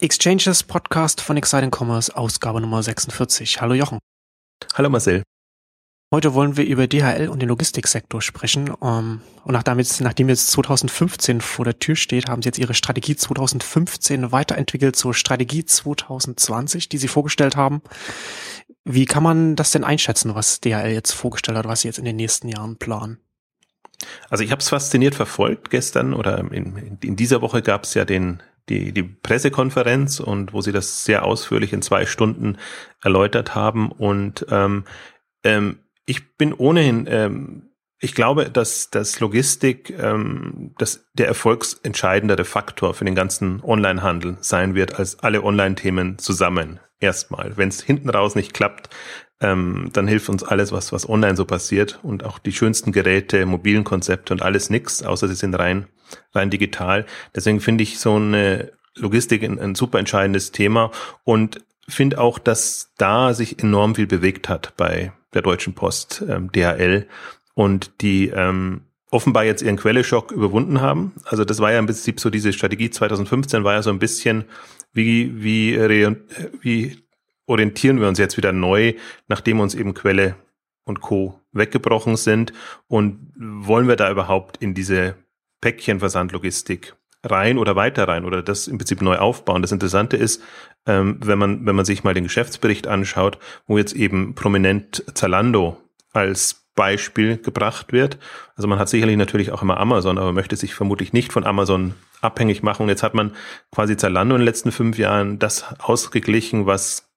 Exchanges Podcast von Exciting Commerce, Ausgabe Nummer 46. Hallo Jochen. Hallo Marcel. Heute wollen wir über DHL und den Logistiksektor sprechen. Um, und nachdem jetzt, nachdem jetzt 2015 vor der Tür steht, haben Sie jetzt Ihre Strategie 2015 weiterentwickelt zur Strategie 2020, die Sie vorgestellt haben. Wie kann man das denn einschätzen, was DHL jetzt vorgestellt hat, was Sie jetzt in den nächsten Jahren planen? Also ich habe es fasziniert verfolgt gestern oder in, in dieser Woche gab es ja den die, die Pressekonferenz und wo sie das sehr ausführlich in zwei Stunden erläutert haben. Und ähm, ähm, ich bin ohnehin, ähm, ich glaube, dass dass Logistik ähm, dass der erfolgsentscheidendere Faktor für den ganzen Onlinehandel sein wird als alle Online-Themen zusammen. Erstmal, wenn es hinten raus nicht klappt, ähm, dann hilft uns alles, was, was online so passiert und auch die schönsten Geräte, mobilen Konzepte und alles nix, außer sie sind rein, rein digital. Deswegen finde ich so eine Logistik ein, ein super entscheidendes Thema und finde auch, dass da sich enorm viel bewegt hat bei der Deutschen Post, ähm, DHL und die ähm, offenbar jetzt ihren Quelleschock überwunden haben. Also das war ja im Prinzip so diese Strategie 2015 war ja so ein bisschen wie, wie, wie orientieren wir uns jetzt wieder neu, nachdem uns eben Quelle und Co. weggebrochen sind und wollen wir da überhaupt in diese Päckchenversandlogistik rein oder weiter rein oder das im Prinzip neu aufbauen. Das Interessante ist, ähm, wenn man, wenn man sich mal den Geschäftsbericht anschaut, wo jetzt eben prominent Zalando als Beispiel gebracht wird. Also man hat sicherlich natürlich auch immer Amazon, aber möchte sich vermutlich nicht von Amazon abhängig machen. Und jetzt hat man quasi Zalando in den letzten fünf Jahren das ausgeglichen, was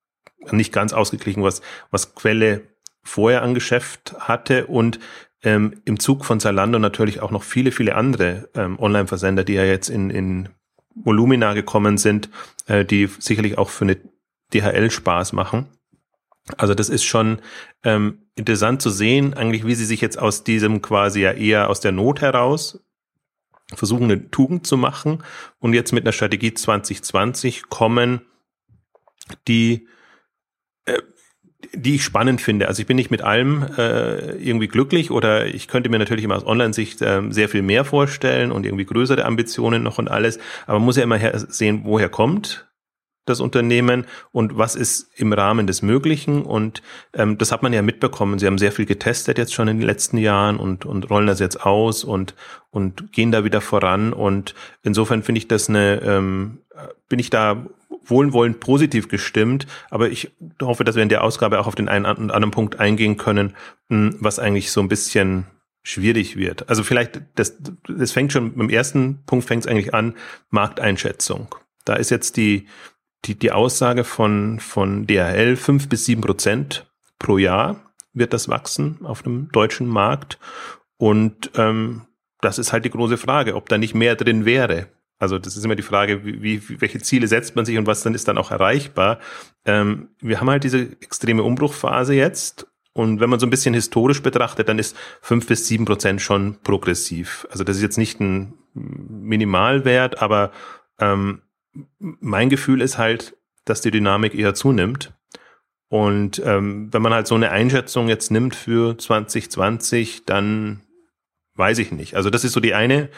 nicht ganz ausgeglichen, was, was Quelle vorher an Geschäft hatte und ähm, im Zug von Zalando natürlich auch noch viele, viele andere ähm, Online-Versender, die ja jetzt in, in Volumina gekommen sind, äh, die sicherlich auch für eine DHL Spaß machen. Also das ist schon ähm, interessant zu sehen, eigentlich, wie sie sich jetzt aus diesem quasi ja eher aus der Not heraus versuchen, eine Tugend zu machen und jetzt mit einer Strategie 2020 kommen, die äh, die ich spannend finde. Also ich bin nicht mit allem äh, irgendwie glücklich oder ich könnte mir natürlich immer aus Online-Sicht äh, sehr viel mehr vorstellen und irgendwie größere Ambitionen noch und alles. Aber man muss ja immer sehen, woher kommt das Unternehmen und was ist im Rahmen des Möglichen. Und ähm, das hat man ja mitbekommen. Sie haben sehr viel getestet jetzt schon in den letzten Jahren und, und rollen das jetzt aus und, und gehen da wieder voran. Und insofern finde ich das eine, ähm, bin ich da wohlwollend positiv gestimmt, aber ich hoffe, dass wir in der Ausgabe auch auf den einen und anderen Punkt eingehen können, hm, was eigentlich so ein bisschen schwierig wird. Also vielleicht, das, das fängt schon, beim ersten Punkt fängt es eigentlich an, Markteinschätzung. Da ist jetzt die, die, die Aussage von, von DHL, fünf bis sieben Prozent pro Jahr wird das wachsen auf dem deutschen Markt. Und ähm, das ist halt die große Frage, ob da nicht mehr drin wäre. Also das ist immer die Frage, wie, wie, welche Ziele setzt man sich und was dann ist dann auch erreichbar. Ähm, wir haben halt diese extreme Umbruchphase jetzt und wenn man so ein bisschen historisch betrachtet, dann ist fünf bis sieben Prozent schon progressiv. Also das ist jetzt nicht ein Minimalwert, aber ähm, mein Gefühl ist halt, dass die Dynamik eher zunimmt. Und ähm, wenn man halt so eine Einschätzung jetzt nimmt für 2020, dann weiß ich nicht. Also das ist so die eine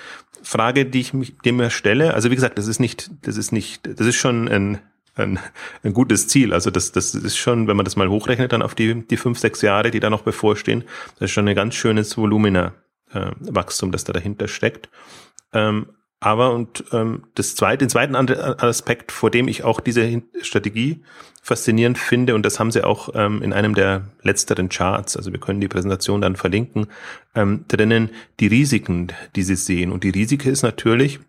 Frage, die ich mich dem stelle. Also wie gesagt, das ist nicht, das ist nicht, das ist schon ein, ein, ein gutes Ziel. Also das, das ist schon, wenn man das mal hochrechnet, dann auf die, die fünf, sechs Jahre, die da noch bevorstehen, das ist schon ein ganz schönes Volumina äh, das da dahinter steckt. Ähm, aber und ähm, das zweite, den zweiten Aspekt, vor dem ich auch diese Strategie faszinierend finde, und das haben sie auch ähm, in einem der letzteren Charts, also wir können die Präsentation dann verlinken, ähm, drinnen die Risiken, die sie sehen. Und die Risiko ist natürlich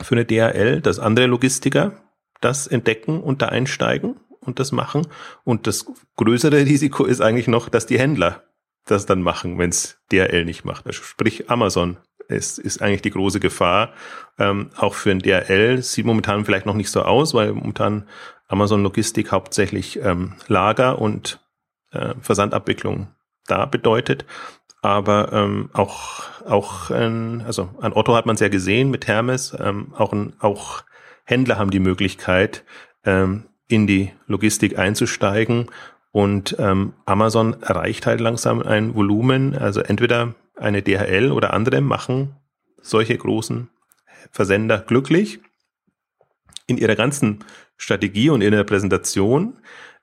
für eine DHL, dass andere Logistiker das entdecken und da einsteigen und das machen. Und das größere Risiko ist eigentlich noch, dass die Händler das dann machen, wenn es DHL nicht macht. Also sprich Amazon ist, ist eigentlich die große Gefahr. Ähm, auch für ein DHL sieht momentan vielleicht noch nicht so aus, weil momentan Amazon Logistik hauptsächlich ähm, Lager und äh, Versandabwicklung da bedeutet. Aber ähm, auch, auch ähm, also an Otto hat man es ja gesehen mit Hermes, ähm, auch, ein, auch Händler haben die Möglichkeit, ähm, in die Logistik einzusteigen. Und ähm, Amazon erreicht halt langsam ein Volumen, also entweder eine DHL oder andere machen solche großen Versender glücklich. in ihrer ganzen Strategie und in der Präsentation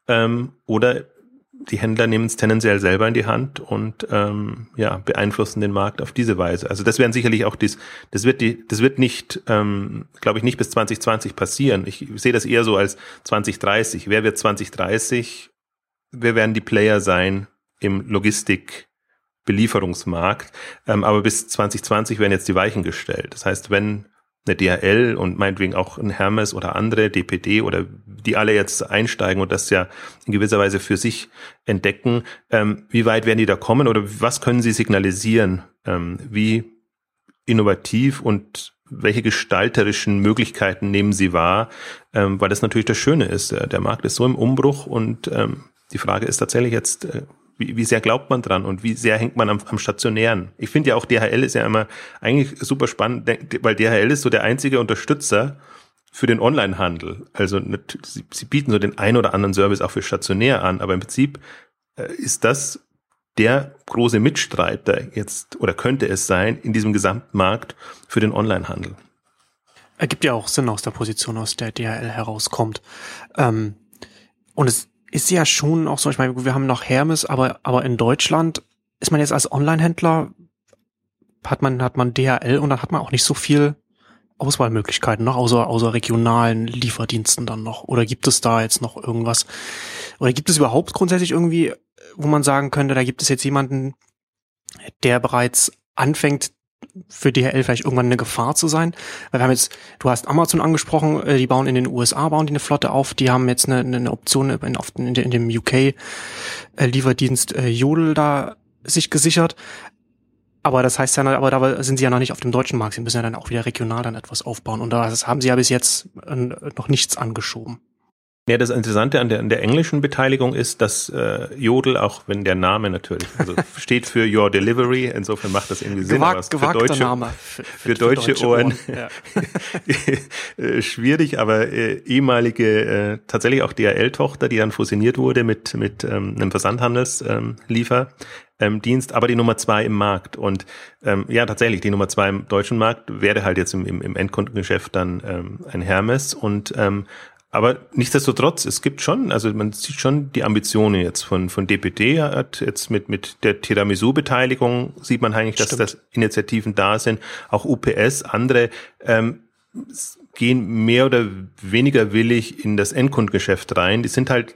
ähm, oder die Händler nehmen es tendenziell selber in die Hand und ähm, ja beeinflussen den Markt auf diese Weise. Also das werden sicherlich auch dies, das wird die, das wird nicht, ähm, glaube ich, nicht bis 2020 passieren. Ich sehe das eher so als 2030. Wer wird 2030? Wer werden die Player sein im Logistik? Belieferungsmarkt. Ähm, aber bis 2020 werden jetzt die Weichen gestellt. Das heißt, wenn eine DHL und meinetwegen auch ein Hermes oder andere, DPD oder die alle jetzt einsteigen und das ja in gewisser Weise für sich entdecken. Ähm, wie weit werden die da kommen oder was können sie signalisieren? Ähm, wie innovativ und welche gestalterischen Möglichkeiten nehmen sie wahr? Ähm, weil das natürlich das Schöne ist. Der, Markt ist so im Umbruch und ähm, die Frage ist tatsächlich jetzt, äh, wie, wie sehr glaubt man dran und wie sehr hängt man am, am Stationären? Ich finde ja auch DHL ist ja immer eigentlich super spannend, weil DHL ist so der einzige Unterstützer für den Onlinehandel. Also sie, sie bieten so den ein oder anderen Service auch für stationär an, aber im Prinzip äh, ist das der große Mitstreiter jetzt oder könnte es sein in diesem Gesamtmarkt für den Onlinehandel. Ergibt ja auch Sinn aus der Position, aus der DHL herauskommt. Ähm, und es ist ja schon auch so, ich meine, wir haben noch Hermes, aber, aber in Deutschland ist man jetzt als Online-Händler, hat man, hat man DHL und dann hat man auch nicht so viel Auswahlmöglichkeiten noch, außer, außer regionalen Lieferdiensten dann noch. Oder gibt es da jetzt noch irgendwas? Oder gibt es überhaupt grundsätzlich irgendwie, wo man sagen könnte, da gibt es jetzt jemanden, der bereits anfängt, für DHL vielleicht irgendwann eine Gefahr zu sein? Weil wir haben jetzt, du hast Amazon angesprochen, äh, die bauen in den USA, bauen die eine Flotte auf, die haben jetzt eine, eine Option in, in, in dem UK-Lieferdienst äh, Jodel da sich gesichert. Aber das heißt ja, aber da sind sie ja noch nicht auf dem deutschen Markt. Sie müssen ja dann auch wieder regional dann etwas aufbauen. Und da haben sie ja bis jetzt äh, noch nichts angeschoben. Ja, das Interessante an der, an der englischen Beteiligung ist, dass äh, Jodel, auch wenn der Name natürlich, also steht für Your Delivery, insofern macht das irgendwie Sinn, Gewagt, aber für deutsche, Name für, für, für deutsche, deutsche, Ohren, Ohren ja. Äh, schwierig, aber äh, ehemalige, äh, tatsächlich auch DHL-Tochter, die dann fusioniert wurde mit, mit ähm, einem Versandhandelsliefer. Ähm, Dienst, aber die Nummer zwei im Markt. Und ähm, ja, tatsächlich, die Nummer zwei im deutschen Markt wäre halt jetzt im, im, im Endkundengeschäft dann ähm, ein Hermes. Und ähm, aber nichtsdestotrotz, es gibt schon, also man sieht schon die Ambitionen jetzt von, von DPD hat jetzt mit, mit der Tiramisu-Beteiligung sieht man eigentlich, dass das Initiativen da sind. Auch UPS, andere, ähm, gehen mehr oder weniger willig in das Endkundgeschäft rein. Die sind halt,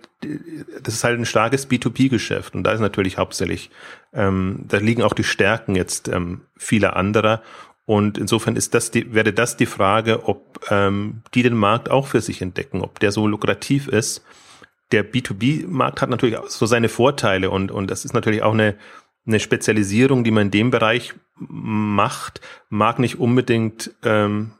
das ist halt ein starkes B2B-Geschäft und da ist natürlich hauptsächlich, ähm, da liegen auch die Stärken jetzt ähm, vieler anderer und insofern ist das die, wäre das die Frage, ob ähm, die den Markt auch für sich entdecken, ob der so lukrativ ist. Der B2B-Markt hat natürlich auch so seine Vorteile und, und das ist natürlich auch eine, eine Spezialisierung, die man in dem Bereich macht, mag nicht unbedingt ähm,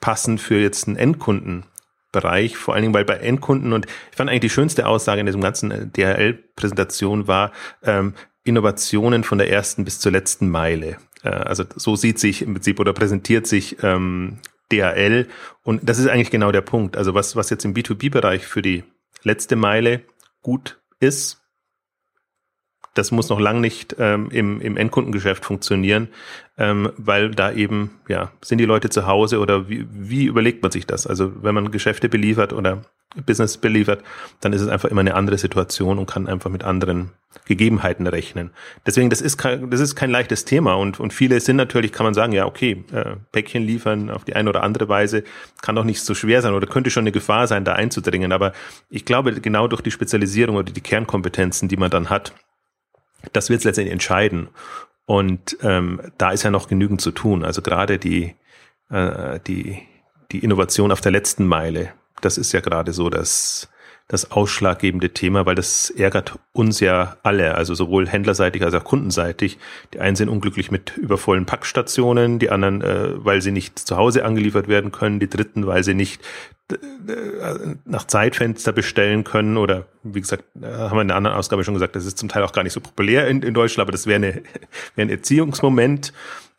passen für jetzt einen Endkundenbereich, vor allen Dingen, weil bei Endkunden und ich fand eigentlich die schönste Aussage in diesem ganzen äh, DHL-Präsentation war ähm, Innovationen von der ersten bis zur letzten Meile. Äh, also so sieht sich im Prinzip oder präsentiert sich ähm, DHL. Und das ist eigentlich genau der Punkt. Also was, was jetzt im B2B-Bereich für die letzte Meile gut ist, das muss noch lang nicht ähm, im, im Endkundengeschäft funktionieren, ähm, weil da eben, ja, sind die Leute zu Hause oder wie, wie überlegt man sich das? Also wenn man Geschäfte beliefert oder Business beliefert, dann ist es einfach immer eine andere Situation und kann einfach mit anderen Gegebenheiten rechnen. Deswegen, das ist kein, das ist kein leichtes Thema und, und viele sind natürlich, kann man sagen, ja, okay, äh, Päckchen liefern auf die eine oder andere Weise kann doch nicht so schwer sein oder könnte schon eine Gefahr sein, da einzudringen. Aber ich glaube, genau durch die Spezialisierung oder die Kernkompetenzen, die man dann hat, das wird es letztendlich entscheiden. Und ähm, da ist ja noch genügend zu tun. Also gerade die, äh, die, die Innovation auf der letzten Meile, das ist ja gerade so das, das ausschlaggebende Thema, weil das ärgert uns ja alle, also sowohl händlerseitig als auch kundenseitig. Die einen sind unglücklich mit übervollen Packstationen, die anderen, äh, weil sie nicht zu Hause angeliefert werden können, die dritten, weil sie nicht äh, nach Zeitfenster bestellen können oder wie gesagt, haben wir in einer anderen Ausgabe schon gesagt, das ist zum Teil auch gar nicht so populär in, in Deutschland, aber das wäre, wäre ein Erziehungsmoment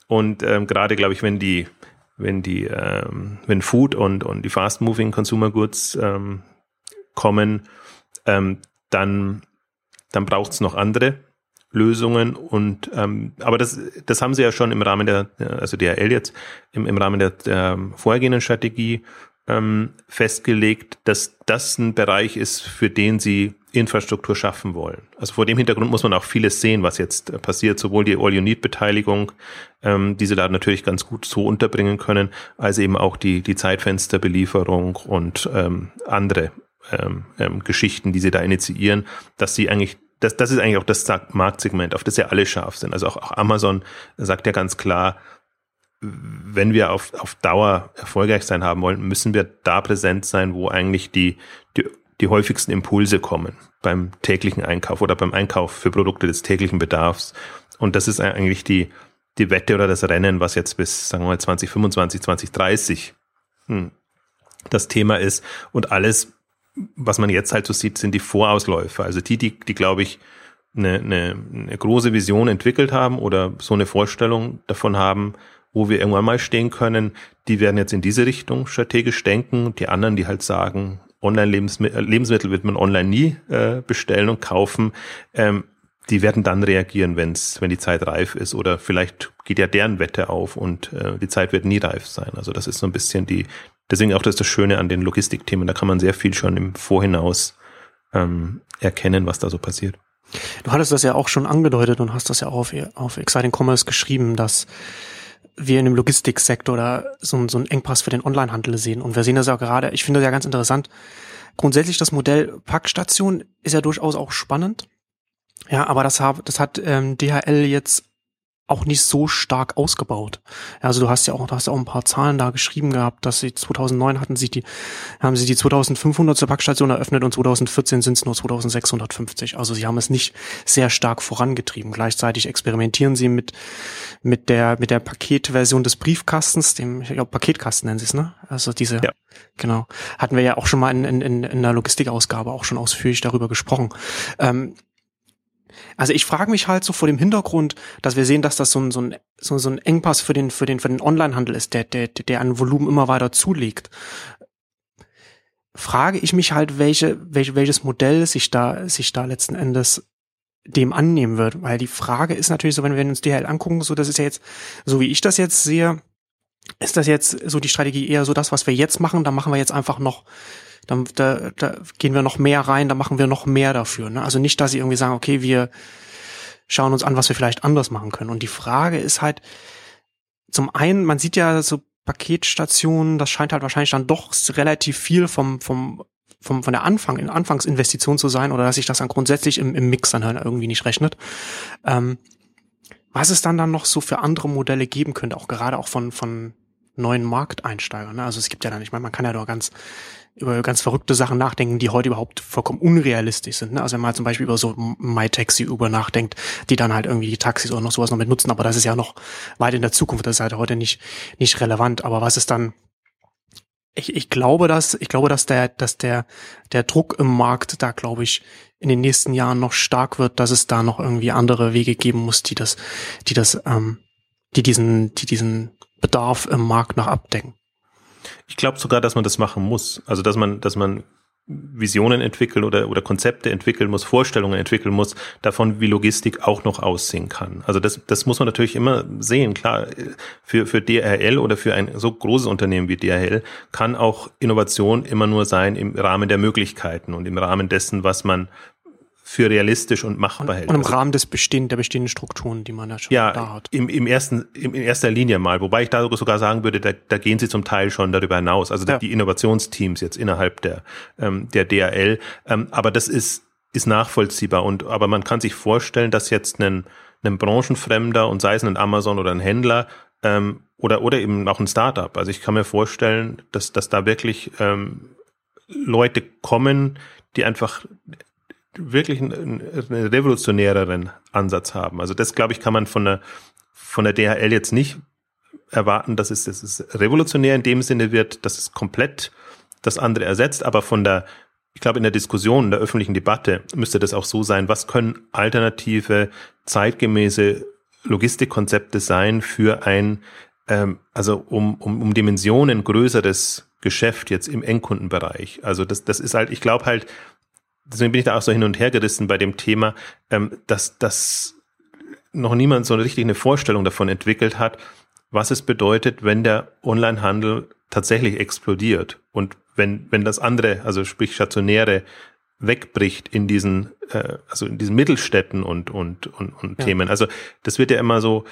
und ähm, gerade glaube ich, wenn die wenn die ähm, wenn Food und und die Fast Moving Consumer Goods ähm, kommen, ähm, dann dann braucht es noch andere Lösungen und ähm, aber das das haben sie ja schon im Rahmen der also DHL jetzt im, im Rahmen der, der vorhergehenden Strategie ähm, festgelegt, dass das ein Bereich ist, für den sie Infrastruktur schaffen wollen. Also vor dem Hintergrund muss man auch vieles sehen, was jetzt passiert, sowohl die All-You-Need-Beteiligung, ähm, die sie da natürlich ganz gut so unterbringen können, als eben auch die, die Zeitfensterbelieferung und ähm, andere ähm, ähm, Geschichten, die sie da initiieren, dass sie eigentlich das, das ist eigentlich auch das Marktsegment, auf das ja alle scharf sind. Also auch, auch Amazon sagt ja ganz klar, wenn wir auf, auf Dauer erfolgreich sein haben wollen, müssen wir da präsent sein, wo eigentlich die, die, die häufigsten Impulse kommen beim täglichen Einkauf oder beim Einkauf für Produkte des täglichen Bedarfs. Und das ist eigentlich die, die Wette oder das Rennen, was jetzt bis, sagen wir mal, 2025, 2030 hm, das Thema ist. Und alles, was man jetzt halt so sieht, sind die Vorausläufer. Also die, die, die glaube ich, eine, eine, eine große Vision entwickelt haben oder so eine Vorstellung davon haben, wo wir irgendwann mal stehen können, die werden jetzt in diese Richtung strategisch denken. Die anderen, die halt sagen, Online-Lebensmittel äh, Lebensmittel wird man online nie äh, bestellen und kaufen, ähm, die werden dann reagieren, wenn's, wenn die Zeit reif ist oder vielleicht geht ja deren Wette auf und äh, die Zeit wird nie reif sein. Also das ist so ein bisschen die, deswegen auch das ist das Schöne an den Logistikthemen, da kann man sehr viel schon im Vorhinaus ähm, erkennen, was da so passiert. Du hattest das ja auch schon angedeutet und hast das ja auch auf, auf Exciting Commerce geschrieben, dass wir in dem Logistiksektor da so, so einen Engpass für den Onlinehandel sehen. Und wir sehen das ja gerade, ich finde das ja ganz interessant. Grundsätzlich das Modell Packstation ist ja durchaus auch spannend. Ja, aber das, hat, das hat ähm, DHL jetzt auch nicht so stark ausgebaut. Also du hast ja auch, du hast ja auch ein paar Zahlen da geschrieben gehabt, dass sie 2009 hatten sie die, haben sie die 2500 zur Packstation eröffnet und 2014 sind es nur 2650. Also sie haben es nicht sehr stark vorangetrieben. Gleichzeitig experimentieren sie mit, mit der, mit der Paketversion des Briefkastens, dem, ich glaube Paketkasten nennen sie es, ne? Also diese, ja. genau. Hatten wir ja auch schon mal in, in, in der Logistikausgabe auch schon ausführlich darüber gesprochen. Ähm, also ich frage mich halt so vor dem Hintergrund, dass wir sehen, dass das so ein, so ein, so, so ein Engpass für den, für den, für den Onlinehandel ist, der, der, der an Volumen immer weiter zulegt. Frage ich mich halt, welche, welche, welches Modell sich da, sich da letzten Endes dem annehmen wird, weil die Frage ist natürlich so, wenn wir uns DHL angucken, so das ist ja jetzt, so wie ich das jetzt sehe, ist das jetzt so die Strategie eher so das, was wir jetzt machen, da machen wir jetzt einfach noch dann da, da gehen wir noch mehr rein, da machen wir noch mehr dafür. Ne? Also nicht, dass sie irgendwie sagen, okay, wir schauen uns an, was wir vielleicht anders machen können. Und die Frage ist halt, zum einen, man sieht ja so Paketstationen, das scheint halt wahrscheinlich dann doch relativ viel vom, vom, vom, von der Anfang, in Anfangsinvestition zu sein oder dass sich das dann grundsätzlich im, im Mix dann halt irgendwie nicht rechnet. Ähm, was es dann dann noch so für andere Modelle geben könnte, auch gerade auch von, von neuen Markteinsteigern. Ne? Also es gibt ja dann, ich meine, man kann ja doch ganz über ganz verrückte Sachen nachdenken, die heute überhaupt vollkommen unrealistisch sind. Ne? Also wenn man zum Beispiel über so MyTaxi Uber nachdenkt, die dann halt irgendwie die Taxis oder noch sowas noch mit nutzen, aber das ist ja noch weit in der Zukunft, das ist halt heute nicht, nicht relevant. Aber was ist dann, ich, ich glaube, dass, ich glaube, dass der, dass der, der Druck im Markt da, glaube ich, in den nächsten Jahren noch stark wird, dass es da noch irgendwie andere Wege geben muss, die das, die das, ähm, die diesen, die diesen Bedarf im Markt noch abdecken. Ich glaube sogar, dass man das machen muss. Also dass man, dass man Visionen entwickeln oder, oder Konzepte entwickeln muss, Vorstellungen entwickeln muss, davon, wie Logistik auch noch aussehen kann. Also das, das muss man natürlich immer sehen. Klar, für, für DRL oder für ein so großes Unternehmen wie DRL kann auch Innovation immer nur sein im Rahmen der Möglichkeiten und im Rahmen dessen, was man für realistisch und machbar hält. Und im also, Rahmen des bestehenden, der bestehenden Strukturen, die man ja schon ja, da hat. Im, im ersten, im, in erster Linie mal, wobei ich da sogar sagen würde, da, da gehen sie zum Teil schon darüber hinaus. Also ja. die Innovationsteams jetzt innerhalb der, ähm, der DRL. Ähm, aber das ist, ist nachvollziehbar und, aber man kann sich vorstellen, dass jetzt ein, ein Branchenfremder und sei es ein Amazon oder ein Händler, ähm, oder, oder eben auch ein Startup. Also ich kann mir vorstellen, dass, dass da wirklich ähm, Leute kommen, die einfach wirklich einen, einen revolutionäreren Ansatz haben. Also das, glaube ich, kann man von der, von der DHL jetzt nicht erwarten, dass es, dass es revolutionär in dem Sinne wird, dass es komplett das andere ersetzt, aber von der, ich glaube, in der Diskussion, in der öffentlichen Debatte müsste das auch so sein, was können alternative, zeitgemäße Logistikkonzepte sein für ein, ähm, also um, um, um Dimensionen größeres Geschäft jetzt im Endkundenbereich. Also das, das ist halt, ich glaube halt, deswegen bin ich da auch so hin und her gerissen bei dem Thema, ähm, dass, dass noch niemand so richtig eine Vorstellung davon entwickelt hat, was es bedeutet, wenn der Onlinehandel tatsächlich explodiert und wenn, wenn das andere, also sprich stationäre, wegbricht in diesen, äh, also in diesen Mittelstädten und, und, und, und ja. Themen. Also das wird ja immer so,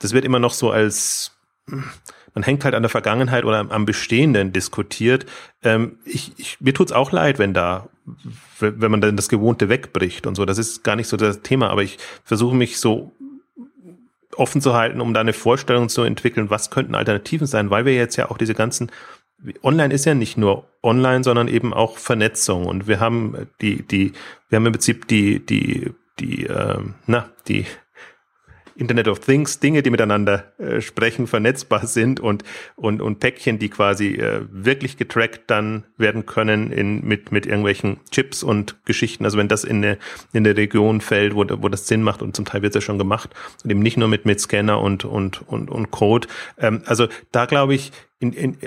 das wird immer noch so als, man hängt halt an der Vergangenheit oder am Bestehenden diskutiert. Ähm, ich, ich, mir tut's auch leid, wenn da, wenn man dann das Gewohnte wegbricht und so. Das ist gar nicht so das Thema, aber ich versuche mich so offen zu halten, um da eine Vorstellung zu entwickeln, was könnten Alternativen sein, weil wir jetzt ja auch diese ganzen Online ist ja nicht nur online, sondern eben auch Vernetzung. Und wir haben die, die, wir haben im Prinzip die, die, die, ähm, na, die Internet of Things, Dinge, die miteinander äh, sprechen, vernetzbar sind und, und, und Päckchen, die quasi äh, wirklich getrackt dann werden können in, mit, mit irgendwelchen Chips und Geschichten. Also wenn das in eine, in eine Region fällt, wo, wo das Sinn macht und zum Teil wird es ja schon gemacht und eben nicht nur mit, mit Scanner und, und, und, und Code. Ähm, also da glaube ich, in, in,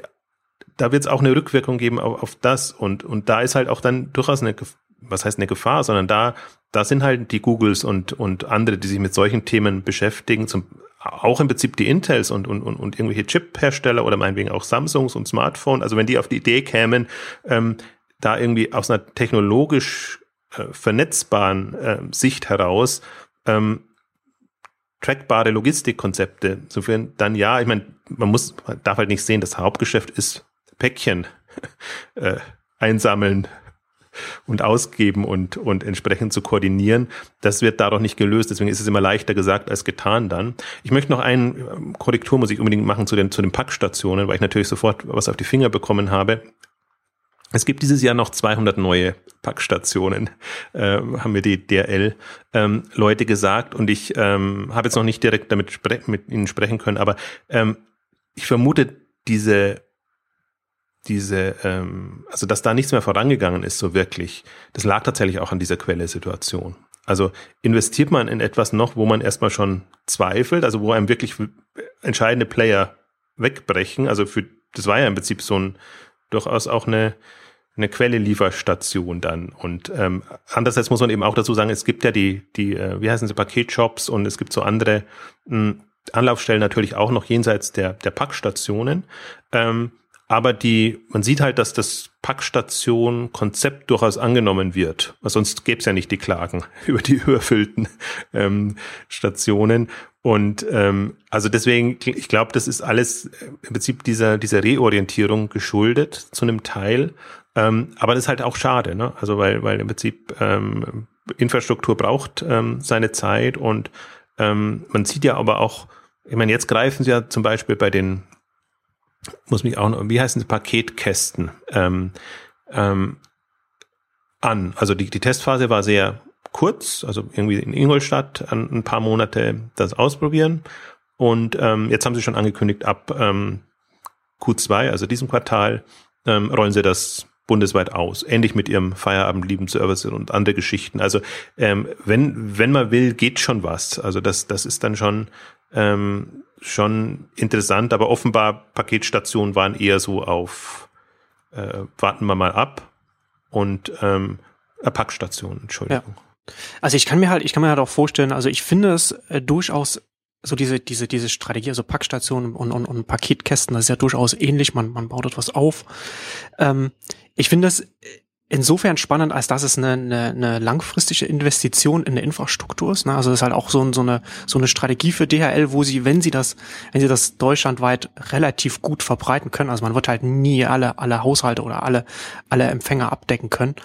da wird es auch eine Rückwirkung geben auf, auf das und, und da ist halt auch dann durchaus eine, was heißt eine Gefahr, sondern da, da sind halt die Googles und, und andere, die sich mit solchen Themen beschäftigen, zum, auch im Prinzip die Intels und, und, und, und irgendwelche Chip-Hersteller oder meinetwegen auch Samsungs und Smartphone, also wenn die auf die Idee kämen, ähm, da irgendwie aus einer technologisch äh, vernetzbaren äh, Sicht heraus ähm, trackbare Logistikkonzepte zu führen, dann ja, ich meine, man muss, man darf halt nicht sehen, das Hauptgeschäft ist Päckchen äh, einsammeln und ausgeben und, und entsprechend zu koordinieren. Das wird dadurch nicht gelöst. Deswegen ist es immer leichter gesagt als getan dann. Ich möchte noch eine ähm, Korrektur muss ich unbedingt machen zu den, zu den Packstationen, weil ich natürlich sofort was auf die Finger bekommen habe. Es gibt dieses Jahr noch 200 neue Packstationen, äh, haben mir die DRL-Leute ähm, gesagt und ich ähm, habe jetzt noch nicht direkt damit mit ihnen sprechen können, aber ähm, ich vermute, diese diese, ähm, also dass da nichts mehr vorangegangen ist, so wirklich, das lag tatsächlich auch an dieser Quelle-Situation. Also investiert man in etwas noch, wo man erstmal schon zweifelt, also wo einem wirklich entscheidende Player wegbrechen. Also für, das war ja im Prinzip so ein durchaus auch eine, eine Quelle-Lieferstation dann. Und ähm, andererseits muss man eben auch dazu sagen, es gibt ja die, die, äh, wie heißen sie, Paketshops und es gibt so andere mh, Anlaufstellen natürlich auch noch jenseits der, der Packstationen. Ähm, aber die, man sieht halt, dass das Packstation-Konzept durchaus angenommen wird. Sonst gäbe es ja nicht die Klagen über die überfüllten ähm, Stationen. Und ähm, also deswegen, ich glaube, das ist alles im Prinzip dieser, dieser Reorientierung geschuldet zu einem Teil. Ähm, aber das ist halt auch schade, ne? Also weil, weil im Prinzip ähm, Infrastruktur braucht ähm, seine Zeit und ähm, man sieht ja aber auch, ich meine, jetzt greifen sie ja zum Beispiel bei den muss mich auch noch, wie heißen sie, Paketkästen ähm, ähm, an. Also die, die Testphase war sehr kurz, also irgendwie in Ingolstadt ein, ein paar Monate das ausprobieren. Und ähm, jetzt haben sie schon angekündigt, ab ähm, Q2, also diesem Quartal, ähm, rollen sie das bundesweit aus. Ähnlich mit ihrem Feierabend Service und andere Geschichten. Also ähm, wenn, wenn man will, geht schon was. Also das, das ist dann schon ähm, schon interessant, aber offenbar Paketstationen waren eher so auf äh, warten wir mal ab und ähm, äh, Packstationen, Entschuldigung. Ja. Also ich kann mir halt, ich kann mir halt auch vorstellen, also ich finde es äh, durchaus so diese, diese, diese Strategie, also Packstationen und, und, und Paketkästen, das ist ja durchaus ähnlich, man, man baut etwas auf. Ähm, ich finde es insofern spannend, als dass es eine, eine, eine langfristige Investition in eine Infrastruktur ist. Ne? Also das ist halt auch so, so, eine, so eine Strategie für DHL, wo sie, wenn sie das, wenn sie das deutschlandweit relativ gut verbreiten können, also man wird halt nie alle, alle Haushalte oder alle, alle Empfänger abdecken können.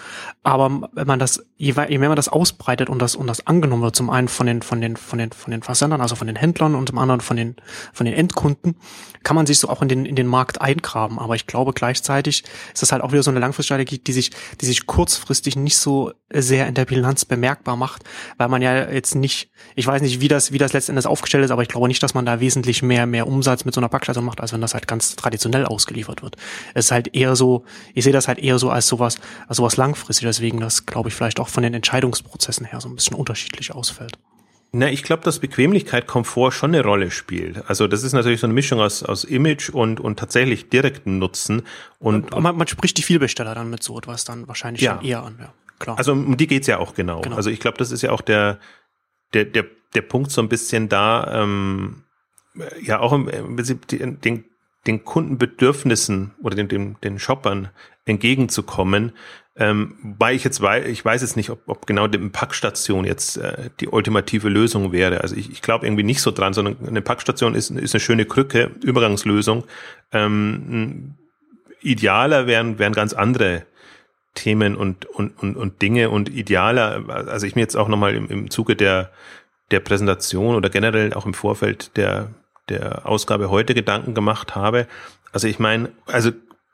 Aber wenn man das, je, je mehr man das ausbreitet und das, und das angenommen wird, zum einen von den, von den, von den, von den Versendern, also von den Händlern und zum anderen von den, von den Endkunden, kann man sich so auch in den, in den Markt eingraben. Aber ich glaube gleichzeitig ist das halt auch wieder so eine Langfriststrategie, die sich die sich kurzfristig nicht so sehr in der Bilanz bemerkbar macht, weil man ja jetzt nicht, ich weiß nicht, wie das, wie das letztendlich aufgestellt ist, aber ich glaube nicht, dass man da wesentlich mehr, mehr Umsatz mit so einer Packstation macht, als wenn das halt ganz traditionell ausgeliefert wird. Es ist halt eher so, ich sehe das halt eher so als sowas, als sowas langfristig, deswegen das, glaube ich, vielleicht auch von den Entscheidungsprozessen her so ein bisschen unterschiedlich ausfällt. Na, ich glaube, dass Bequemlichkeit, Komfort schon eine Rolle spielt. Also das ist natürlich so eine Mischung aus, aus Image und, und tatsächlich direkten Nutzen. Und, man, man spricht die Vielbesteller dann mit so etwas dann wahrscheinlich ja. eher an, ja. Klar. Also um die geht's ja auch genau. genau. Also ich glaube, das ist ja auch der, der, der, der Punkt so ein bisschen da, ähm, ja auch im, im Prinzip den, den den Kundenbedürfnissen oder den, den, den Shoppern entgegenzukommen. Ähm, weil ich jetzt weiß, ich weiß jetzt nicht, ob, ob genau die Packstation jetzt äh, die ultimative Lösung wäre. Also ich, ich glaube irgendwie nicht so dran, sondern eine Packstation ist, ist eine schöne Krücke, Übergangslösung. Ähm, idealer wären, wären ganz andere Themen und, und, und, und Dinge und idealer, also ich mir jetzt auch nochmal im, im Zuge der, der Präsentation oder generell auch im Vorfeld der, der Ausgabe heute Gedanken gemacht habe. Also ich meine, also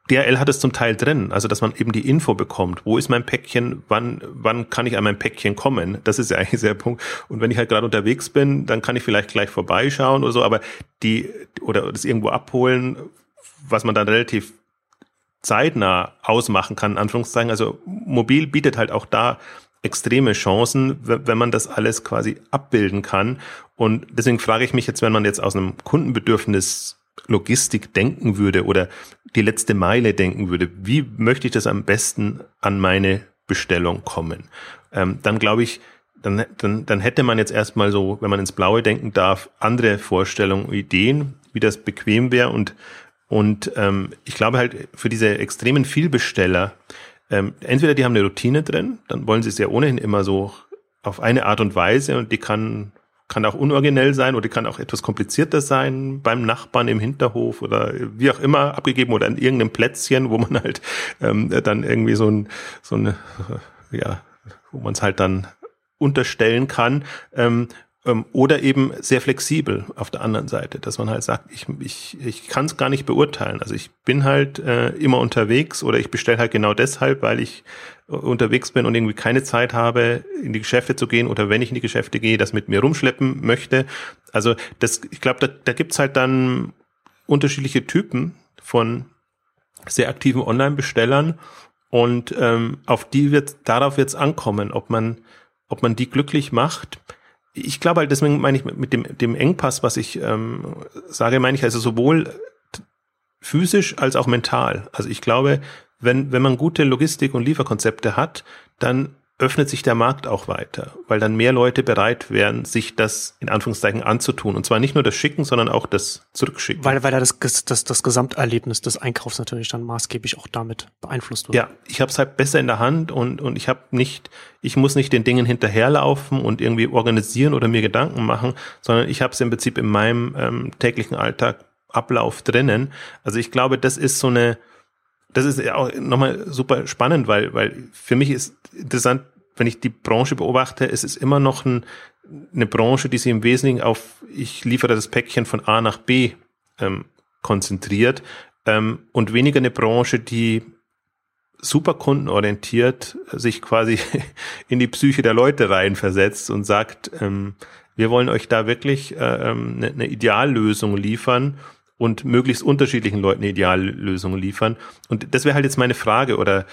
DRL hat es zum Teil drin, also dass man eben die Info bekommt, wo ist mein Päckchen, wann, wann kann ich an mein Päckchen kommen, das ist ja eigentlich der Punkt. Und wenn ich halt gerade unterwegs bin, dann kann ich vielleicht gleich vorbeischauen oder so, aber die, oder das irgendwo abholen, was man dann relativ zeitnah ausmachen kann, in Anführungszeichen. Also mobil bietet halt auch da extreme Chancen, wenn man das alles quasi abbilden kann. Und deswegen frage ich mich jetzt, wenn man jetzt aus einem Kundenbedürfnis Logistik denken würde oder die letzte Meile denken würde, wie möchte ich das am besten an meine Bestellung kommen? Ähm, dann glaube ich, dann, dann, dann hätte man jetzt erstmal so, wenn man ins Blaue denken darf, andere Vorstellungen, Ideen, wie das bequem wäre und und ähm, ich glaube halt für diese extremen Vielbesteller, ähm, entweder die haben eine Routine drin, dann wollen sie es ja ohnehin immer so auf eine Art und Weise und die kann kann auch unoriginell sein oder kann auch etwas komplizierter sein beim Nachbarn im Hinterhof oder wie auch immer abgegeben oder an irgendeinem Plätzchen, wo man halt ähm, dann irgendwie so ein so eine ja wo man es halt dann unterstellen kann. Ähm, oder eben sehr flexibel auf der anderen Seite, dass man halt sagt, ich, ich, ich kann es gar nicht beurteilen. Also ich bin halt äh, immer unterwegs oder ich bestelle halt genau deshalb, weil ich äh, unterwegs bin und irgendwie keine Zeit habe, in die Geschäfte zu gehen oder wenn ich in die Geschäfte gehe, das mit mir rumschleppen möchte. Also das, ich glaube, da, da gibt's halt dann unterschiedliche Typen von sehr aktiven Online-Bestellern und ähm, auf die wird darauf wird's ankommen, ob man ob man die glücklich macht ich glaube halt, deswegen meine ich mit dem, dem Engpass, was ich ähm, sage, meine ich also sowohl physisch als auch mental. Also ich glaube, wenn, wenn man gute Logistik und Lieferkonzepte hat, dann öffnet sich der Markt auch weiter, weil dann mehr Leute bereit wären, sich das in Anführungszeichen anzutun. Und zwar nicht nur das Schicken, sondern auch das Zurückschicken. Weil, weil das, das, das Gesamterlebnis des Einkaufs natürlich dann maßgeblich auch damit beeinflusst wird. Ja, ich habe es halt besser in der Hand und, und ich habe nicht, ich muss nicht den Dingen hinterherlaufen und irgendwie organisieren oder mir Gedanken machen, sondern ich habe es im Prinzip in meinem ähm, täglichen Alltag Ablauf drinnen. Also ich glaube, das ist so eine, das ist ja auch nochmal super spannend, weil, weil für mich ist interessant, wenn ich die Branche beobachte, es ist immer noch ein, eine Branche, die sich im Wesentlichen auf, ich liefere das Päckchen von A nach B ähm, konzentriert ähm, und weniger eine Branche, die super kundenorientiert sich quasi in die Psyche der Leute reinversetzt und sagt, ähm, wir wollen euch da wirklich äh, ähm, eine, eine Ideallösung liefern und möglichst unterschiedlichen Leuten Ideallösungen liefern. Und das wäre halt jetzt meine Frage, oder